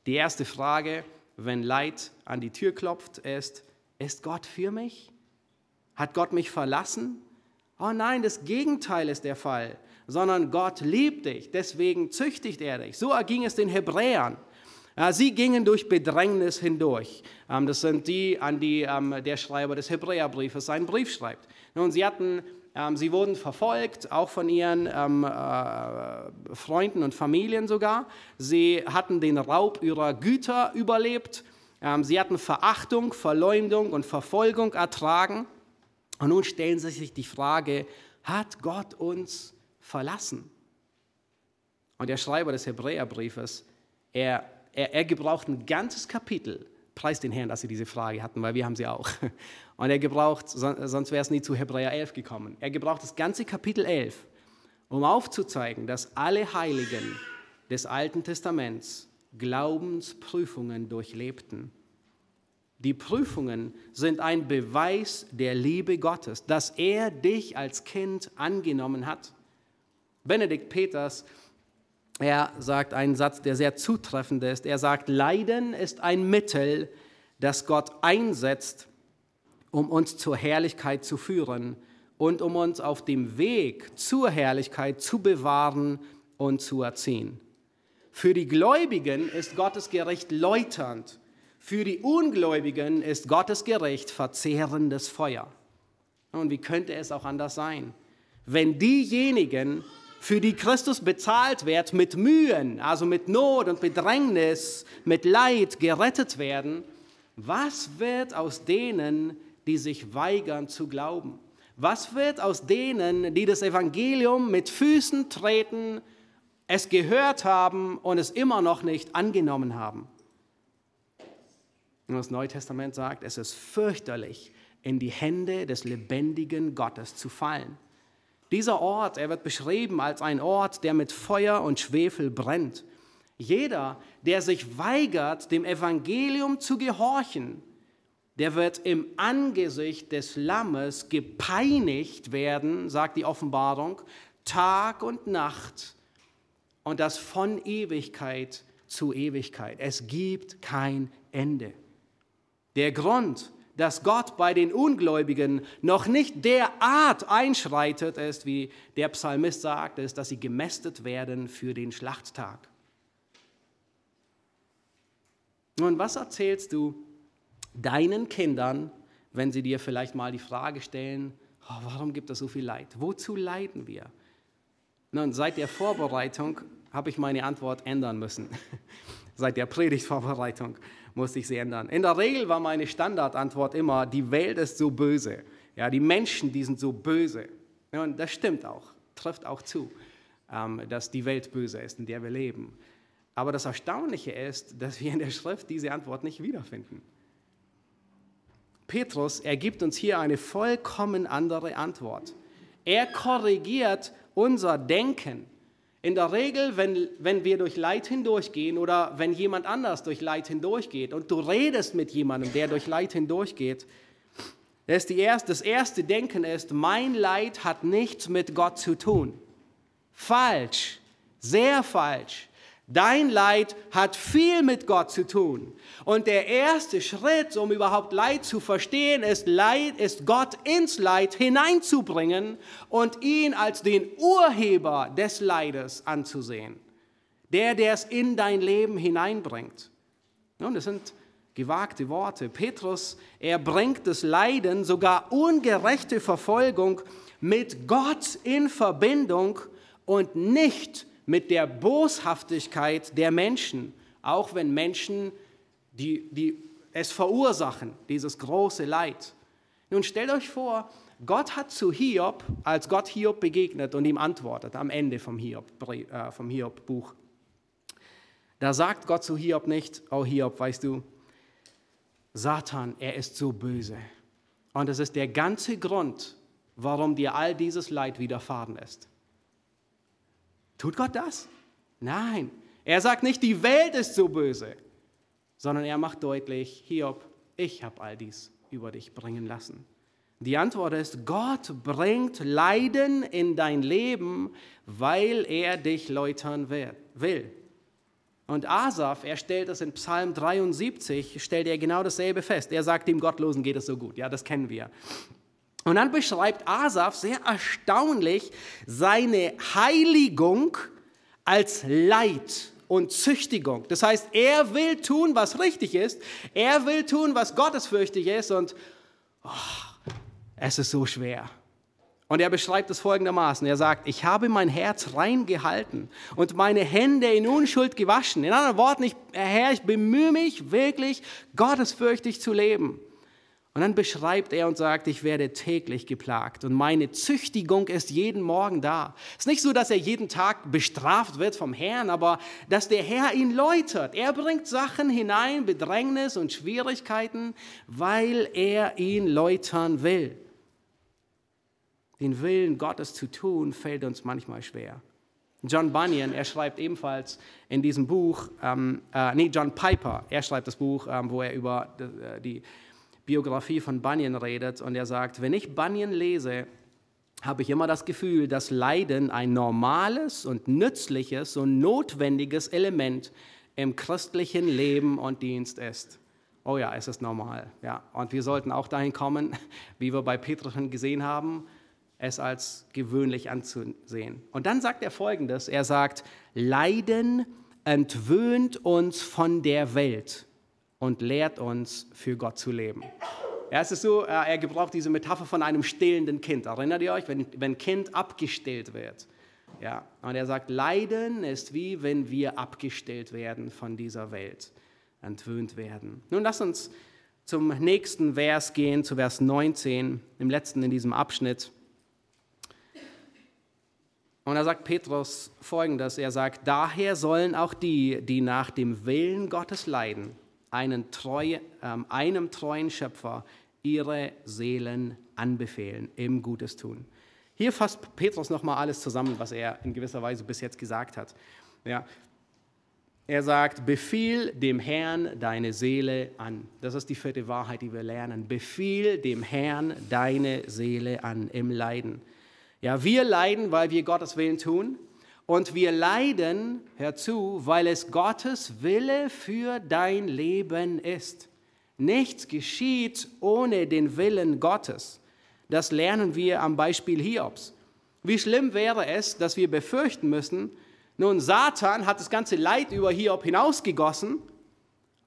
Die erste Frage, wenn Leid an die Tür klopft, ist, ist Gott für mich? Hat Gott mich verlassen? Oh nein, das Gegenteil ist der Fall, sondern Gott liebt dich, deswegen züchtigt er dich. So erging es den Hebräern. Sie gingen durch Bedrängnis hindurch. Ähm, das sind die, an die ähm, der Schreiber des Hebräerbriefes seinen Brief schreibt. Nun, sie hatten ähm, Sie wurden verfolgt, auch von ihren äh, Freunden und Familien sogar. Sie hatten den Raub ihrer Güter überlebt. Ähm, sie hatten Verachtung, Verleumdung und Verfolgung ertragen. Und nun stellen sie sich die Frage, hat Gott uns verlassen? Und der Schreiber des Hebräerbriefes, er, er, er gebraucht ein ganzes Kapitel, preist den Herrn, dass sie diese Frage hatten, weil wir haben sie auch. Und er gebraucht, sonst wäre es nie zu Hebräer 11 gekommen. Er gebraucht das ganze Kapitel 11, um aufzuzeigen, dass alle Heiligen des Alten Testaments Glaubensprüfungen durchlebten. Die Prüfungen sind ein Beweis der Liebe Gottes, dass er dich als Kind angenommen hat. Benedikt Peters, er sagt einen Satz, der sehr zutreffend ist. Er sagt, Leiden ist ein Mittel, das Gott einsetzt, um uns zur Herrlichkeit zu führen und um uns auf dem Weg zur Herrlichkeit zu bewahren und zu erziehen. Für die Gläubigen ist Gottes Gericht läuternd, für die Ungläubigen ist Gottes Gericht verzehrendes Feuer. Und wie könnte es auch anders sein? Wenn diejenigen, für die Christus bezahlt wird, mit Mühen, also mit Not und Bedrängnis, mit Leid gerettet werden, was wird aus denen, die sich weigern zu glauben? Was wird aus denen, die das Evangelium mit Füßen treten, es gehört haben und es immer noch nicht angenommen haben? Und das Neue Testament sagt, es ist fürchterlich, in die Hände des lebendigen Gottes zu fallen. Dieser Ort, er wird beschrieben als ein Ort, der mit Feuer und Schwefel brennt. Jeder, der sich weigert, dem Evangelium zu gehorchen, der wird im Angesicht des Lammes gepeinigt werden, sagt die Offenbarung, Tag und Nacht und das von Ewigkeit zu Ewigkeit. Es gibt kein Ende. Der Grund, dass Gott bei den Ungläubigen noch nicht derart einschreitet ist, wie der Psalmist sagt, ist, dass sie gemästet werden für den Schlachttag. Nun, was erzählst du deinen Kindern, wenn sie dir vielleicht mal die Frage stellen, oh, warum gibt es so viel Leid? Wozu leiden wir? Nun, seit der Vorbereitung habe ich meine Antwort ändern müssen. seit der Predigtvorbereitung musste ich sie ändern. In der Regel war meine Standardantwort immer, die Welt ist so böse. Ja, die Menschen, die sind so böse. Und das stimmt auch, trifft auch zu, ähm, dass die Welt böse ist, in der wir leben. Aber das Erstaunliche ist, dass wir in der Schrift diese Antwort nicht wiederfinden. Petrus, er gibt uns hier eine vollkommen andere Antwort. Er korrigiert unser Denken. In der Regel, wenn, wenn wir durch Leid hindurchgehen oder wenn jemand anders durch Leid hindurchgeht und du redest mit jemandem, der durch Leid hindurchgeht, das, die erste, das erste Denken ist, mein Leid hat nichts mit Gott zu tun. Falsch, sehr falsch. Dein Leid hat viel mit Gott zu tun. Und der erste Schritt, um überhaupt Leid zu verstehen, ist, Leid, ist Gott ins Leid hineinzubringen und ihn als den Urheber des Leides anzusehen. Der, der es in dein Leben hineinbringt. Nun, das sind gewagte Worte. Petrus, er bringt das Leiden, sogar ungerechte Verfolgung mit Gott in Verbindung und nicht mit der Boshaftigkeit der Menschen, auch wenn Menschen die, die es verursachen, dieses große Leid. Nun stellt euch vor, Gott hat zu Hiob, als Gott Hiob begegnet und ihm antwortet, am Ende vom Hiob, äh, vom Hiob Buch, da sagt Gott zu Hiob nicht, oh Hiob, weißt du, Satan, er ist so böse. Und das ist der ganze Grund, warum dir all dieses Leid widerfahren ist. Tut Gott das? Nein. Er sagt nicht, die Welt ist so böse, sondern er macht deutlich, Hiob, ich habe all dies über dich bringen lassen. Die Antwort ist, Gott bringt Leiden in dein Leben, weil er dich läutern will. Und Asaf, er stellt es in Psalm 73, stellt er genau dasselbe fest. Er sagt, dem Gottlosen geht es so gut. Ja, das kennen wir. Und dann beschreibt Asaf sehr erstaunlich seine Heiligung als Leid und Züchtigung. Das heißt, er will tun, was richtig ist. Er will tun, was gottesfürchtig ist. Und oh, es ist so schwer. Und er beschreibt es folgendermaßen. Er sagt, ich habe mein Herz rein gehalten und meine Hände in Unschuld gewaschen. In anderen Worten, ich, Herr, ich bemühe mich wirklich, gottesfürchtig zu leben. Und dann beschreibt er und sagt, ich werde täglich geplagt und meine Züchtigung ist jeden Morgen da. Es ist nicht so, dass er jeden Tag bestraft wird vom Herrn, aber dass der Herr ihn läutert. Er bringt Sachen hinein, Bedrängnis und Schwierigkeiten, weil er ihn läutern will. Den Willen Gottes zu tun, fällt uns manchmal schwer. John Bunyan, er schreibt ebenfalls in diesem Buch, ähm, äh, nee, John Piper, er schreibt das Buch, ähm, wo er über äh, die Biografie von Bunyan redet und er sagt, wenn ich Bunyan lese, habe ich immer das Gefühl, dass Leiden ein normales und nützliches und notwendiges Element im christlichen Leben und Dienst ist. Oh ja, es ist normal. Ja. Und wir sollten auch dahin kommen, wie wir bei Petrus gesehen haben, es als gewöhnlich anzusehen. Und dann sagt er Folgendes. Er sagt, Leiden entwöhnt uns von der Welt und lehrt uns, für Gott zu leben. Ja, es ist so, äh, er gebraucht diese Metapher von einem stillenden Kind. Erinnert ihr euch, wenn, ein Kind abgestillt wird? Ja, und er sagt, Leiden ist wie wenn wir abgestillt werden von dieser Welt, entwöhnt werden. Nun lass uns zum nächsten Vers gehen, zu Vers 19, im letzten in diesem Abschnitt. Und da sagt Petrus folgendes, er sagt, daher sollen auch die, die nach dem Willen Gottes leiden, treu, äh, einem treuen Schöpfer ihre Seelen anbefehlen im Gutes tun. Hier fasst Petrus nochmal alles zusammen, was er in gewisser Weise bis jetzt gesagt hat. Ja. Er sagt, befiehl dem Herrn deine Seele an. Das ist die vierte Wahrheit, die wir lernen. Befiehl dem Herrn deine Seele an im Leiden. Ja, wir leiden, weil wir Gottes Willen tun. Und wir leiden, hör zu, weil es Gottes Wille für dein Leben ist. Nichts geschieht ohne den Willen Gottes. Das lernen wir am Beispiel Hiobs. Wie schlimm wäre es, dass wir befürchten müssen, nun Satan hat das ganze Leid über Hiob hinausgegossen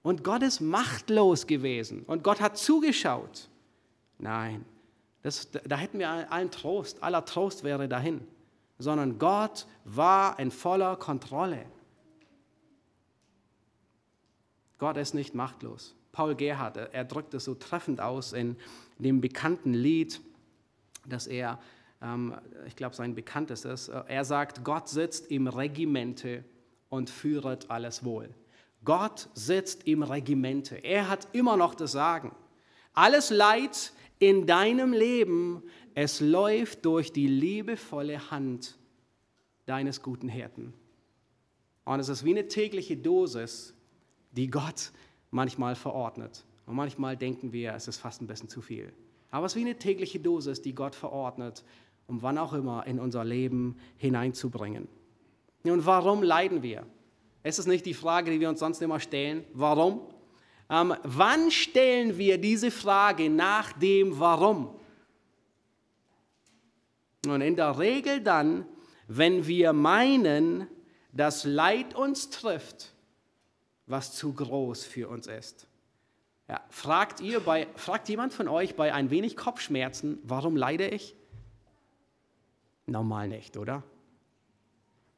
und Gott ist machtlos gewesen und Gott hat zugeschaut. Nein, das, da hätten wir allen Trost, aller Trost wäre dahin. Sondern Gott war in voller Kontrolle. Gott ist nicht machtlos. Paul Gerhard, er drückt es so treffend aus in dem bekannten Lied, das er, ähm, ich glaube, sein bekanntestes, er sagt, Gott sitzt im Regimente und führet alles wohl. Gott sitzt im Regimente. Er hat immer noch das Sagen. Alles Leid in deinem Leben, es läuft durch die liebevolle Hand deines guten Hirten. Und es ist wie eine tägliche Dosis, die Gott manchmal verordnet. Und manchmal denken wir, es ist fast ein bisschen zu viel. Aber es ist wie eine tägliche Dosis, die Gott verordnet, um wann auch immer in unser Leben hineinzubringen. Und warum leiden wir? Es ist nicht die Frage, die wir uns sonst immer stellen. Warum? Ähm, wann stellen wir diese Frage nach dem Warum? Und in der Regel dann, wenn wir meinen, dass Leid uns trifft, was zu groß für uns ist. Ja, fragt, ihr bei, fragt jemand von euch bei ein wenig Kopfschmerzen, warum leide ich? Normal nicht, oder?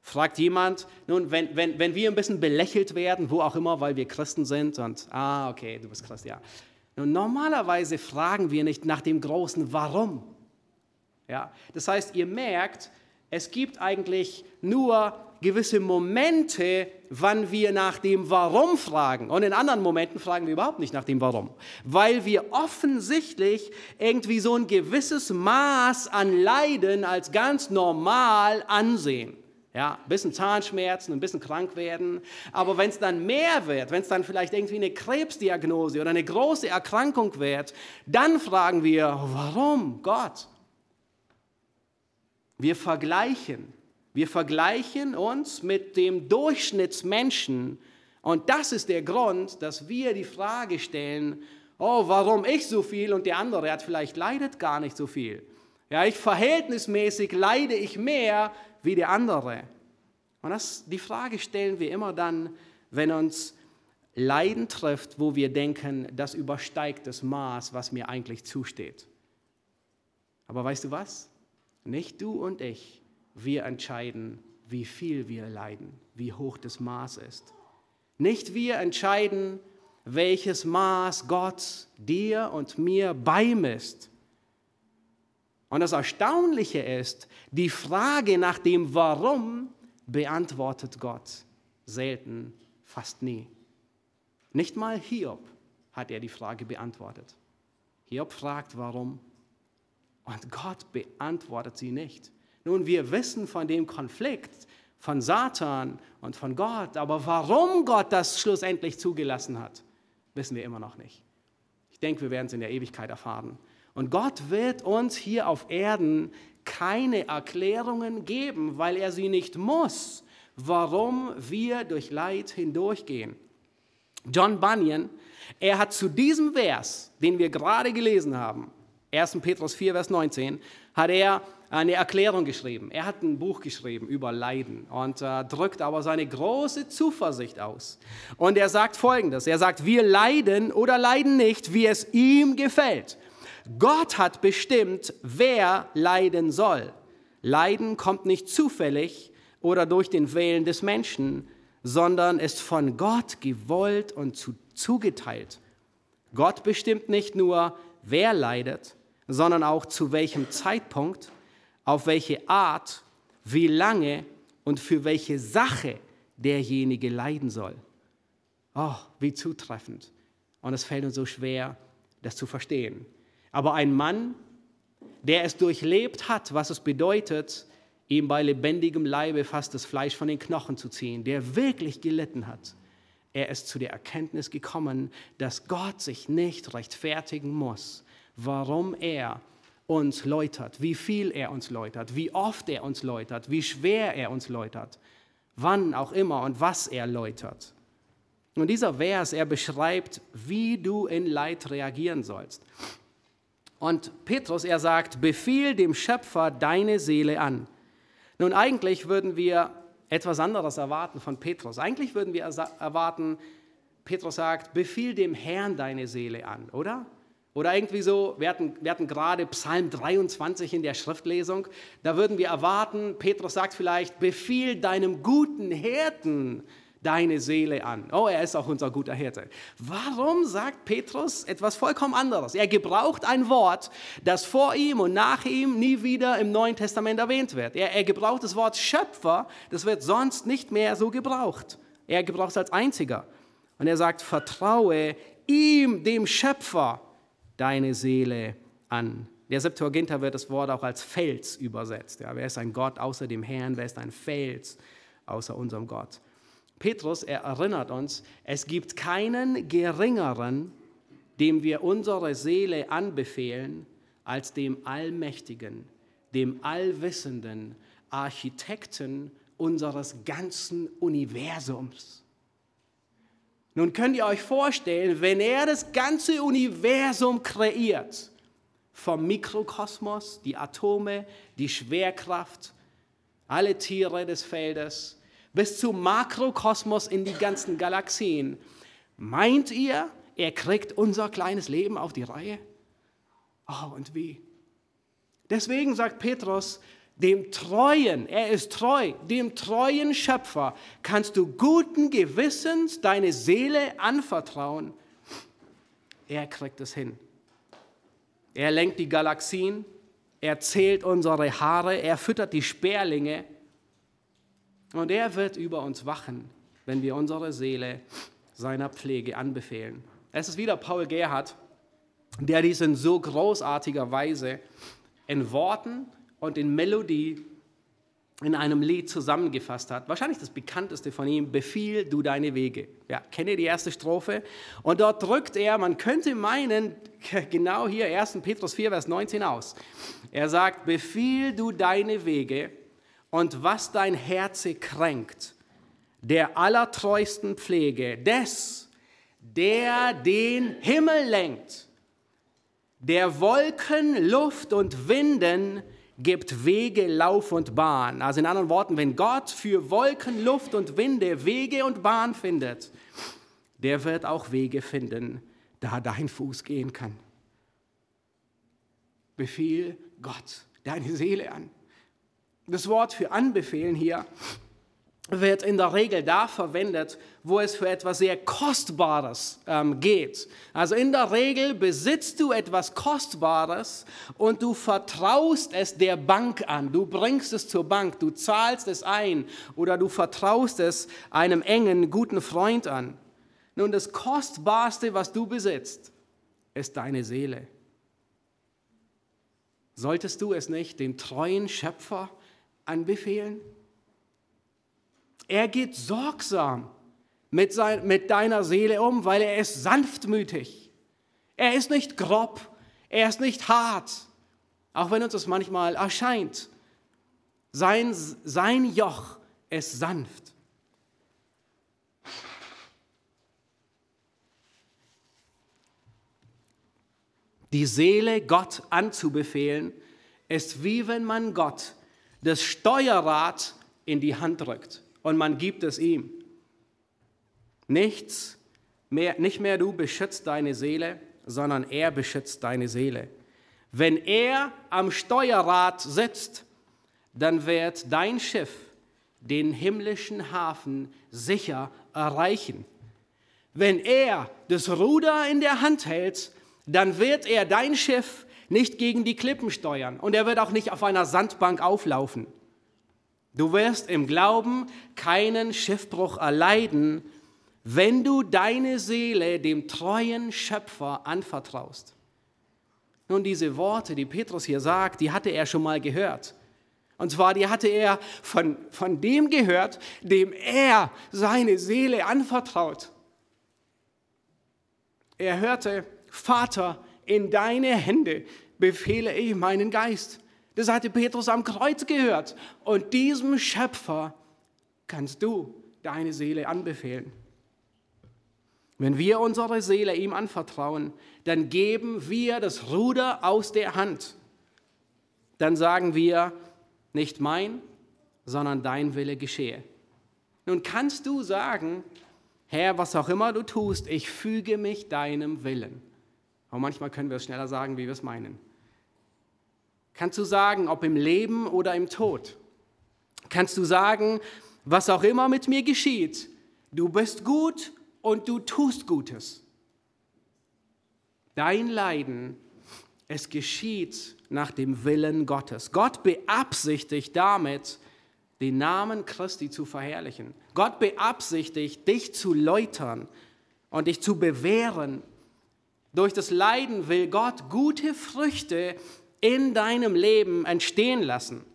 Fragt jemand, nun, wenn, wenn, wenn wir ein bisschen belächelt werden, wo auch immer, weil wir Christen sind und, ah, okay, du bist Christ, ja. Nun, normalerweise fragen wir nicht nach dem großen Warum. Ja, das heißt, ihr merkt, es gibt eigentlich nur gewisse Momente, wann wir nach dem Warum fragen. Und in anderen Momenten fragen wir überhaupt nicht nach dem Warum. Weil wir offensichtlich irgendwie so ein gewisses Maß an Leiden als ganz normal ansehen. Ja, ein bisschen Zahnschmerzen, ein bisschen krank werden. Aber wenn es dann mehr wird, wenn es dann vielleicht irgendwie eine Krebsdiagnose oder eine große Erkrankung wird, dann fragen wir, warum Gott? Wir vergleichen. Wir vergleichen uns mit dem Durchschnittsmenschen. Und das ist der Grund, dass wir die Frage stellen, oh, warum ich so viel und der andere hat vielleicht leidet gar nicht so viel. Ja, ich verhältnismäßig leide ich mehr wie der andere. Und das, die Frage stellen wir immer dann, wenn uns Leiden trifft, wo wir denken, das übersteigt das Maß, was mir eigentlich zusteht. Aber weißt du was? Nicht du und ich, wir entscheiden, wie viel wir leiden, wie hoch das Maß ist. Nicht wir entscheiden, welches Maß Gott dir und mir beimisst. Und das Erstaunliche ist, die Frage nach dem Warum beantwortet Gott selten, fast nie. Nicht mal Hiob hat er die Frage beantwortet. Hiob fragt, warum. Und Gott beantwortet sie nicht. Nun, wir wissen von dem Konflikt von Satan und von Gott, aber warum Gott das schlussendlich zugelassen hat, wissen wir immer noch nicht. Ich denke, wir werden es in der Ewigkeit erfahren. Und Gott wird uns hier auf Erden keine Erklärungen geben, weil er sie nicht muss, warum wir durch Leid hindurchgehen. John Bunyan, er hat zu diesem Vers, den wir gerade gelesen haben, 1. Petrus 4, Vers 19, hat er eine Erklärung geschrieben. Er hat ein Buch geschrieben über Leiden und äh, drückt aber seine große Zuversicht aus. Und er sagt Folgendes, er sagt, wir leiden oder leiden nicht, wie es ihm gefällt. Gott hat bestimmt, wer leiden soll. Leiden kommt nicht zufällig oder durch den Willen des Menschen, sondern ist von Gott gewollt und zu, zugeteilt. Gott bestimmt nicht nur, wer leidet, sondern auch zu welchem Zeitpunkt, auf welche Art, wie lange und für welche Sache derjenige leiden soll. Oh, wie zutreffend. Und es fällt uns so schwer, das zu verstehen. Aber ein Mann, der es durchlebt hat, was es bedeutet, ihm bei lebendigem Leibe fast das Fleisch von den Knochen zu ziehen, der wirklich gelitten hat, er ist zu der Erkenntnis gekommen, dass Gott sich nicht rechtfertigen muss, warum er uns läutert, wie viel er uns läutert, wie oft er uns läutert, wie schwer er uns läutert, wann auch immer und was er läutert. Und dieser Vers, er beschreibt, wie du in Leid reagieren sollst. Und Petrus, er sagt, befiehl dem Schöpfer deine Seele an. Nun, eigentlich würden wir etwas anderes erwarten von Petrus. Eigentlich würden wir erwarten, Petrus sagt, befiehl dem Herrn deine Seele an, oder? Oder irgendwie so, wir hatten, wir hatten gerade Psalm 23 in der Schriftlesung, da würden wir erwarten, Petrus sagt vielleicht, befiehl deinem guten Hirten deine Seele an. Oh, er ist auch unser guter Hirte. Warum sagt Petrus etwas vollkommen anderes? Er gebraucht ein Wort, das vor ihm und nach ihm nie wieder im Neuen Testament erwähnt wird. Er, er gebraucht das Wort Schöpfer, das wird sonst nicht mehr so gebraucht. Er gebraucht es als einziger. Und er sagt, vertraue ihm, dem Schöpfer, deine Seele an. Der Septuaginta wird das Wort auch als Fels übersetzt. Ja, wer ist ein Gott außer dem Herrn? Wer ist ein Fels außer unserem Gott? Petrus er erinnert uns, es gibt keinen geringeren, dem wir unsere Seele anbefehlen, als dem Allmächtigen, dem Allwissenden, Architekten unseres ganzen Universums. Nun könnt ihr euch vorstellen, wenn er das ganze Universum kreiert, vom Mikrokosmos, die Atome, die Schwerkraft, alle Tiere des Feldes, bis zum Makrokosmos in die ganzen Galaxien. Meint ihr, er kriegt unser kleines Leben auf die Reihe? Oh, und wie? Deswegen sagt Petrus, dem treuen, er ist treu, dem treuen Schöpfer kannst du guten Gewissens deine Seele anvertrauen. Er kriegt es hin. Er lenkt die Galaxien, er zählt unsere Haare, er füttert die Sperlinge, und er wird über uns wachen, wenn wir unsere Seele seiner Pflege anbefehlen. Es ist wieder Paul Gerhard, der dies in so großartiger Weise in Worten und in Melodie in einem Lied zusammengefasst hat. Wahrscheinlich das bekannteste von ihm, Befiehl du deine Wege. Ja, kenne die erste Strophe. Und dort drückt er, man könnte meinen, genau hier 1. Petrus 4, Vers 19 aus. Er sagt, Befiehl du deine Wege und was dein Herze kränkt, der allertreuesten Pflege des, der den Himmel lenkt, der Wolken, Luft und Winden gibt Wege, Lauf und Bahn. Also in anderen Worten, wenn Gott für Wolken, Luft und Winde Wege und Bahn findet, der wird auch Wege finden, da dein Fuß gehen kann. Befiehl Gott deine Seele an. Das Wort für anbefehlen hier wird in der Regel da verwendet, wo es für etwas sehr Kostbares ähm, geht. Also in der Regel besitzt du etwas Kostbares und du vertraust es der Bank an. Du bringst es zur Bank, du zahlst es ein oder du vertraust es einem engen, guten Freund an. Nun, das Kostbarste, was du besitzt, ist deine Seele. solltest du es nicht dem treuen Schöpfer anbefehlen? Er geht sorgsam mit, sein, mit deiner Seele um, weil er ist sanftmütig. Er ist nicht grob, er ist nicht hart, auch wenn uns das manchmal erscheint. Sein, sein Joch ist sanft. Die Seele Gott anzubefehlen, ist wie wenn man Gott das Steuerrad in die Hand drückt und man gibt es ihm. Nichts mehr, nicht mehr du beschützt deine Seele, sondern er beschützt deine Seele. Wenn er am Steuerrad sitzt, dann wird dein Schiff den himmlischen Hafen sicher erreichen. Wenn er das Ruder in der Hand hält, dann wird er dein Schiff nicht gegen die Klippen steuern und er wird auch nicht auf einer Sandbank auflaufen. Du wirst im Glauben keinen Schiffbruch erleiden, wenn du deine Seele dem treuen Schöpfer anvertraust. Nun, diese Worte, die Petrus hier sagt, die hatte er schon mal gehört. Und zwar, die hatte er von, von dem gehört, dem er seine Seele anvertraut. Er hörte, Vater, in deine Hände befehle ich meinen Geist. Das hatte Petrus am Kreuz gehört. Und diesem Schöpfer kannst du deine Seele anbefehlen. Wenn wir unsere Seele ihm anvertrauen, dann geben wir das Ruder aus der Hand. Dann sagen wir, nicht mein, sondern dein Wille geschehe. Nun kannst du sagen, Herr, was auch immer du tust, ich füge mich deinem Willen. Aber manchmal können wir es schneller sagen, wie wir es meinen. Kannst du sagen, ob im Leben oder im Tod? Kannst du sagen, was auch immer mit mir geschieht, du bist gut und du tust Gutes. Dein Leiden, es geschieht nach dem Willen Gottes. Gott beabsichtigt damit, den Namen Christi zu verherrlichen. Gott beabsichtigt, dich zu läutern und dich zu bewähren. Durch das Leiden will Gott gute Früchte in deinem Leben entstehen lassen.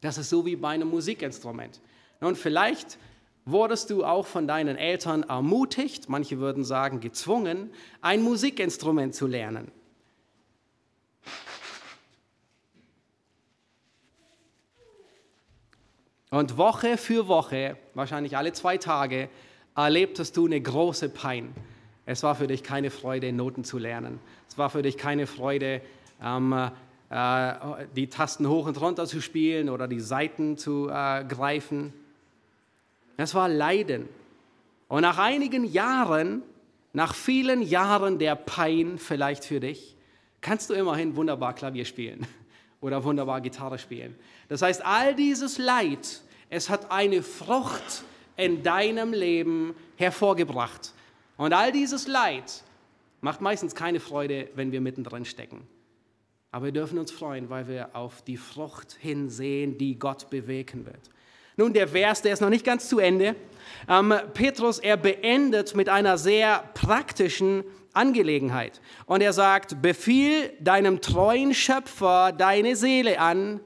Das ist so wie bei einem Musikinstrument. Und vielleicht wurdest du auch von deinen Eltern ermutigt, manche würden sagen gezwungen, ein Musikinstrument zu lernen. Und Woche für Woche, wahrscheinlich alle zwei Tage, erlebtest du eine große Pein. Es war für dich keine Freude, Noten zu lernen. Es war für dich keine Freude, ähm, äh, die Tasten hoch und runter zu spielen oder die Saiten zu äh, greifen. Das war Leiden. Und nach einigen Jahren, nach vielen Jahren der Pein vielleicht für dich, kannst du immerhin wunderbar Klavier spielen oder wunderbar Gitarre spielen. Das heißt, all dieses Leid, es hat eine Frucht in deinem Leben hervorgebracht. Und all dieses Leid macht meistens keine Freude, wenn wir mittendrin stecken. Aber wir dürfen uns freuen, weil wir auf die Frucht hinsehen, die Gott bewegen wird. Nun, der Vers, der ist noch nicht ganz zu Ende. Ähm, Petrus, er beendet mit einer sehr praktischen Angelegenheit. Und er sagt, befiehl deinem treuen Schöpfer deine Seele an.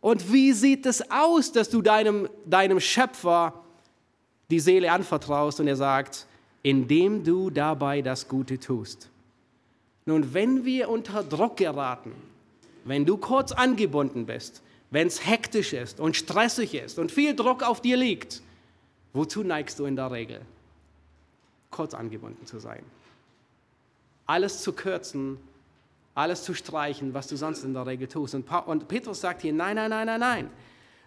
Und wie sieht es aus, dass du deinem, deinem Schöpfer die Seele anvertraust? Und er sagt, indem du dabei das Gute tust. Nun, wenn wir unter Druck geraten, wenn du kurz angebunden bist, wenn es hektisch ist und stressig ist und viel Druck auf dir liegt, wozu neigst du in der Regel? Kurz angebunden zu sein. Alles zu kürzen, alles zu streichen, was du sonst in der Regel tust. Und, und Petrus sagt hier, nein, nein, nein, nein, nein.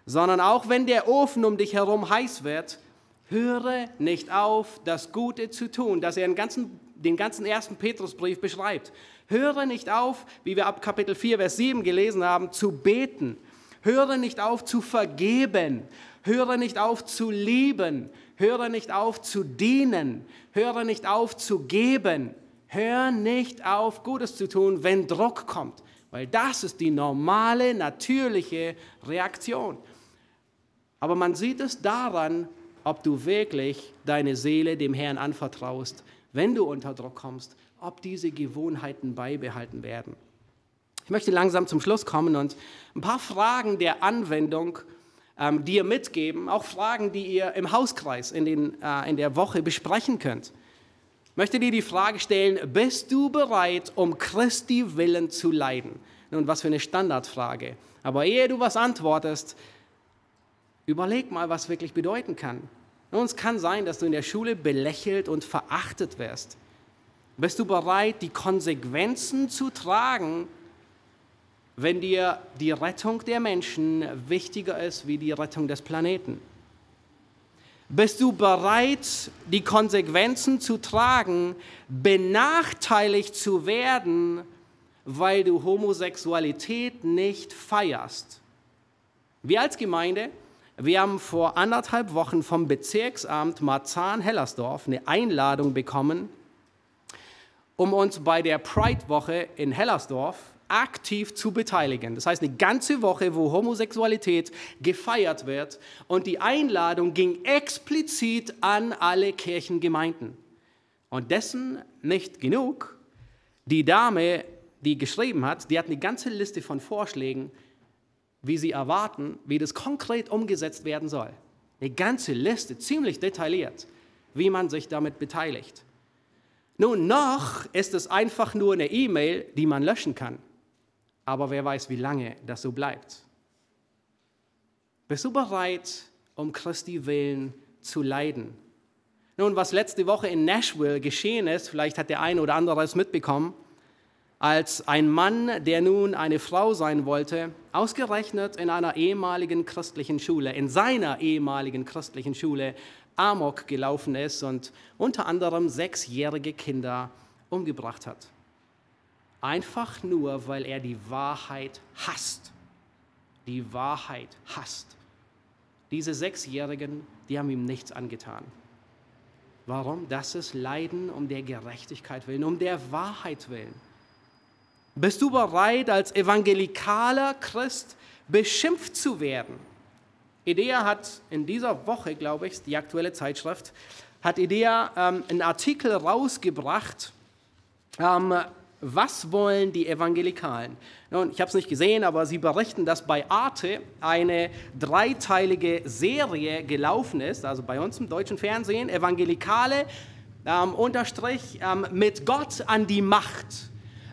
Sondern auch wenn der Ofen um dich herum heiß wird, höre nicht auf, das Gute zu tun, dass er den ganzen, den ganzen ersten Petrusbrief beschreibt. Höre nicht auf, wie wir ab Kapitel 4, Vers 7 gelesen haben, zu beten Höre nicht auf zu vergeben. Höre nicht auf zu lieben. Höre nicht auf zu dienen. Höre nicht auf zu geben. Hör nicht auf, Gutes zu tun, wenn Druck kommt. Weil das ist die normale, natürliche Reaktion. Aber man sieht es daran, ob du wirklich deine Seele dem Herrn anvertraust, wenn du unter Druck kommst, ob diese Gewohnheiten beibehalten werden. Ich möchte langsam zum Schluss kommen und ein paar Fragen der Anwendung ähm, dir mitgeben, auch Fragen, die ihr im Hauskreis in, den, äh, in der Woche besprechen könnt. Ich möchte dir die Frage stellen, bist du bereit, um Christi willen zu leiden? Nun, was für eine Standardfrage. Aber ehe du was antwortest, überleg mal, was wirklich bedeuten kann. Nun, es kann sein, dass du in der Schule belächelt und verachtet wirst. Bist du bereit, die Konsequenzen zu tragen, wenn dir die Rettung der Menschen wichtiger ist wie die Rettung des Planeten? Bist du bereit, die Konsequenzen zu tragen, benachteiligt zu werden, weil du Homosexualität nicht feierst? Wir als Gemeinde, wir haben vor anderthalb Wochen vom Bezirksamt Marzahn-Hellersdorf eine Einladung bekommen, um uns bei der Pride-Woche in Hellersdorf aktiv zu beteiligen. Das heißt, eine ganze Woche, wo Homosexualität gefeiert wird. Und die Einladung ging explizit an alle Kirchengemeinden. Und dessen nicht genug. Die Dame, die geschrieben hat, die hat eine ganze Liste von Vorschlägen, wie sie erwarten, wie das konkret umgesetzt werden soll. Eine ganze Liste, ziemlich detailliert, wie man sich damit beteiligt. Nun, noch ist es einfach nur eine E-Mail, die man löschen kann aber wer weiß, wie lange das so bleibt. Bist du bereit, um Christi willen zu leiden? Nun, was letzte Woche in Nashville geschehen ist, vielleicht hat der eine oder andere es mitbekommen, als ein Mann, der nun eine Frau sein wollte, ausgerechnet in einer ehemaligen christlichen Schule, in seiner ehemaligen christlichen Schule, Amok gelaufen ist und unter anderem sechsjährige Kinder umgebracht hat. Einfach nur, weil er die Wahrheit hasst. Die Wahrheit hasst. Diese Sechsjährigen, die haben ihm nichts angetan. Warum? Das ist Leiden um der Gerechtigkeit willen, um der Wahrheit willen. Bist du bereit, als evangelikaler Christ beschimpft zu werden? Idea hat in dieser Woche, glaube ich, die aktuelle Zeitschrift, hat Idea ähm, einen Artikel rausgebracht, ähm, was wollen die Evangelikalen? Nun, ich habe es nicht gesehen, aber sie berichten, dass bei Arte eine dreiteilige Serie gelaufen ist, also bei uns im deutschen Fernsehen, Evangelikale ähm, unterstrich ähm, mit Gott an die Macht.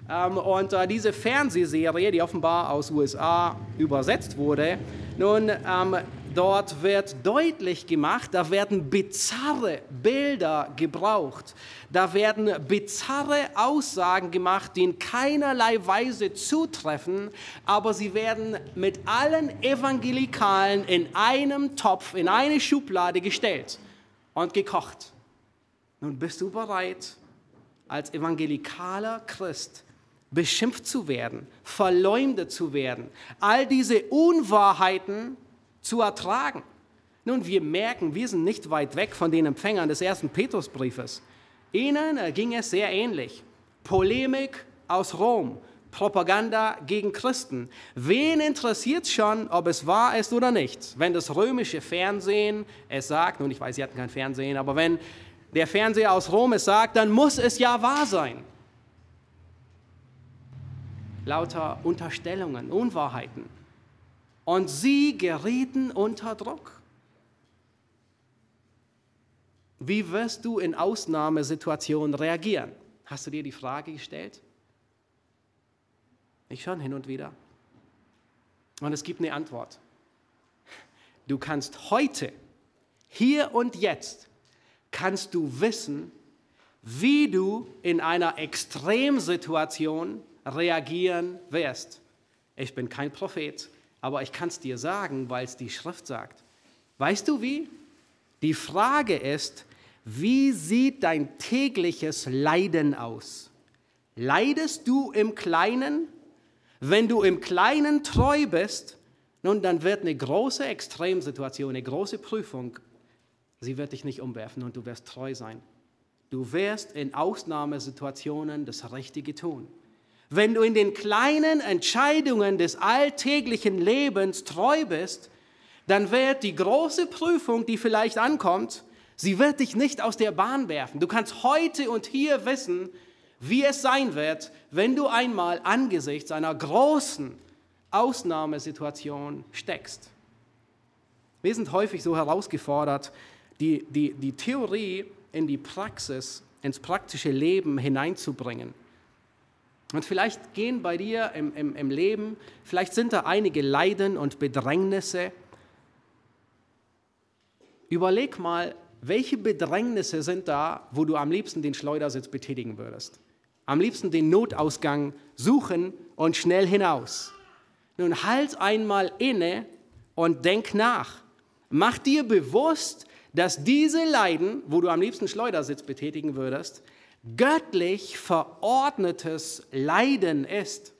Ähm, und äh, diese Fernsehserie, die offenbar aus USA übersetzt wurde, nun ähm, Dort wird deutlich gemacht, da werden bizarre Bilder gebraucht. Da werden bizarre Aussagen gemacht, die in keinerlei Weise zutreffen, aber sie werden mit allen Evangelikalen in einem Topf, in eine Schublade gestellt und gekocht. Nun bist du bereit, als evangelikaler Christ beschimpft zu werden, verleumdet zu werden, all diese Unwahrheiten zu ertragen. Nun, wir merken, wir sind nicht weit weg von den Empfängern des ersten Petrusbriefes. Ihnen äh, ging es sehr ähnlich. Polemik aus Rom, Propaganda gegen Christen. Wen interessiert schon, ob es wahr ist oder nicht? Wenn das römische Fernsehen es sagt, nun ich weiß, Sie hatten kein Fernsehen, aber wenn der Fernseher aus Rom es sagt, dann muss es ja wahr sein. Lauter Unterstellungen, Unwahrheiten und sie gerieten unter Druck. Wie wirst du in Ausnahmesituationen reagieren? Hast du dir die Frage gestellt? Ich schon hin und wieder. Und es gibt eine Antwort. Du kannst heute, hier und jetzt, kannst du wissen, wie du in einer Extremsituation reagieren wirst. Ich bin kein Prophet, aber ich kann es dir sagen, weil es die Schrift sagt. Weißt du wie? Die Frage ist, wie sieht dein tägliches Leiden aus? Leidest du im Kleinen? Wenn du im Kleinen treu bist, nun, dann wird eine große Extremsituation, eine große Prüfung, sie wird dich nicht umwerfen und du wirst treu sein. Du wirst in Ausnahmesituationen das Richtige tun. Wenn du in den kleinen Entscheidungen des alltäglichen Lebens treu bist, dann wird die große Prüfung, die vielleicht ankommt, sie wird dich nicht aus der Bahn werfen. Du kannst heute und hier wissen, wie es sein wird, wenn du einmal angesichts einer großen Ausnahmesituation steckst. Wir sind häufig so herausgefordert, die, die, die Theorie in die Praxis, ins praktische Leben hineinzubringen. Und vielleicht gehen bei dir im, im, im Leben, vielleicht sind da einige Leiden und Bedrängnisse. Überleg mal, welche Bedrängnisse sind da, wo du am liebsten den Schleudersitz betätigen würdest? Am liebsten den Notausgang suchen und schnell hinaus. Nun halt einmal inne und denk nach. Mach dir bewusst, dass diese Leiden, wo du am liebsten Schleudersitz betätigen würdest, göttlich verordnetes Leiden ist.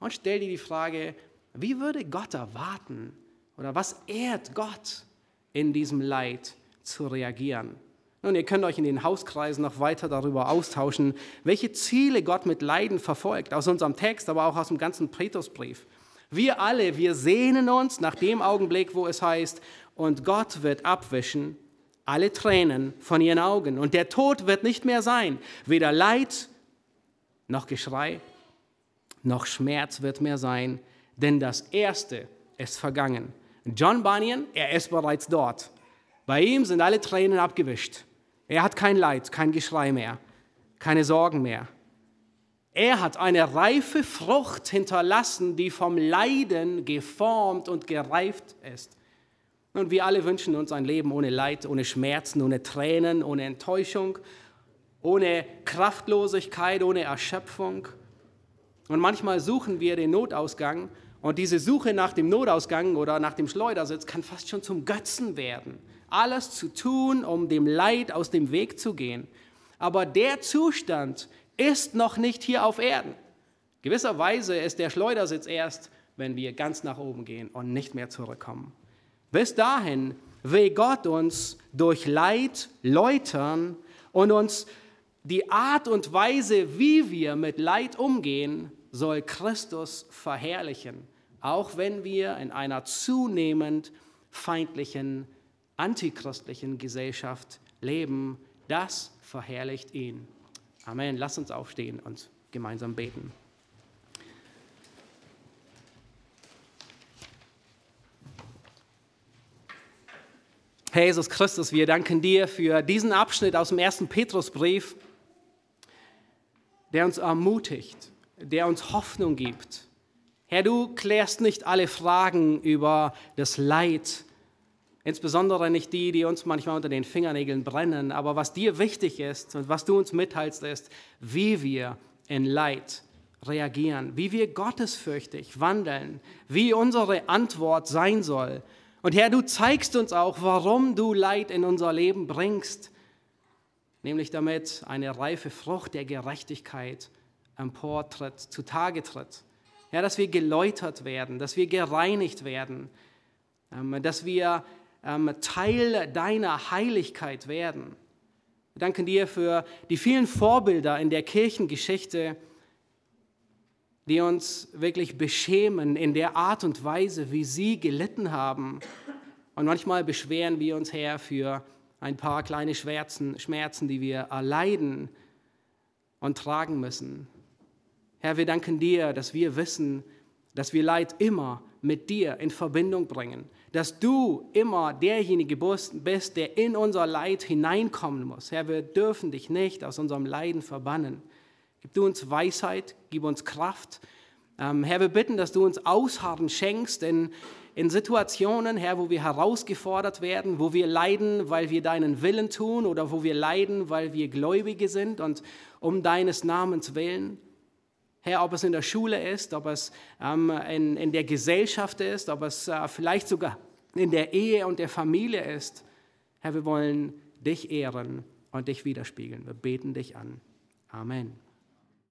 Und stell dir die Frage, wie würde Gott erwarten oder was ehrt Gott in diesem Leid zu reagieren? Nun, ihr könnt euch in den Hauskreisen noch weiter darüber austauschen, welche Ziele Gott mit Leiden verfolgt, aus unserem Text, aber auch aus dem ganzen Petrusbrief. Wir alle, wir sehnen uns nach dem Augenblick, wo es heißt, und Gott wird abwischen alle Tränen von ihren Augen und der Tod wird nicht mehr sein. Weder Leid noch Geschrei noch Schmerz wird mehr sein, denn das Erste ist vergangen. John Bunyan, er ist bereits dort. Bei ihm sind alle Tränen abgewischt. Er hat kein Leid, kein Geschrei mehr, keine Sorgen mehr. Er hat eine reife Frucht hinterlassen, die vom Leiden geformt und gereift ist. Und wir alle wünschen uns ein Leben ohne Leid, ohne Schmerzen, ohne Tränen, ohne Enttäuschung, ohne Kraftlosigkeit, ohne Erschöpfung. Und manchmal suchen wir den Notausgang und diese Suche nach dem Notausgang oder nach dem Schleudersitz kann fast schon zum Götzen werden. Alles zu tun, um dem Leid aus dem Weg zu gehen. Aber der Zustand ist noch nicht hier auf Erden. Gewisserweise ist der Schleudersitz erst, wenn wir ganz nach oben gehen und nicht mehr zurückkommen. Bis dahin will Gott uns durch Leid läutern und uns die Art und Weise, wie wir mit Leid umgehen, soll Christus verherrlichen, auch wenn wir in einer zunehmend feindlichen, antichristlichen Gesellschaft leben. Das verherrlicht ihn. Amen. Lass uns aufstehen und gemeinsam beten. Herr Jesus Christus, wir danken dir für diesen Abschnitt aus dem ersten Petrusbrief, der uns ermutigt, der uns Hoffnung gibt. Herr, du klärst nicht alle Fragen über das Leid, insbesondere nicht die, die uns manchmal unter den Fingernägeln brennen, aber was dir wichtig ist und was du uns mitteilst, ist, wie wir in Leid reagieren, wie wir gottesfürchtig wandeln, wie unsere Antwort sein soll und Herr, du zeigst uns auch, warum du Leid in unser Leben bringst, nämlich damit eine reife Frucht der Gerechtigkeit emportritt, zutage tritt. Ja, dass wir geläutert werden, dass wir gereinigt werden, ähm, dass wir ähm, Teil deiner Heiligkeit werden. Wir danken dir für die vielen Vorbilder in der Kirchengeschichte, die uns wirklich beschämen in der Art und Weise, wie sie gelitten haben. Und manchmal beschweren wir uns, Herr, für ein paar kleine Schmerzen, Schmerzen, die wir erleiden und tragen müssen. Herr, wir danken dir, dass wir wissen, dass wir Leid immer mit dir in Verbindung bringen, dass du immer derjenige bist, der in unser Leid hineinkommen muss. Herr, wir dürfen dich nicht aus unserem Leiden verbannen. Gib du uns Weisheit, gib uns Kraft. Ähm, Herr, wir bitten, dass du uns Ausharren schenkst in, in Situationen, Herr, wo wir herausgefordert werden, wo wir leiden, weil wir deinen Willen tun oder wo wir leiden, weil wir Gläubige sind und um deines Namens willen. Herr, ob es in der Schule ist, ob es ähm, in, in der Gesellschaft ist, ob es äh, vielleicht sogar in der Ehe und der Familie ist. Herr, wir wollen dich ehren und dich widerspiegeln. Wir beten dich an. Amen.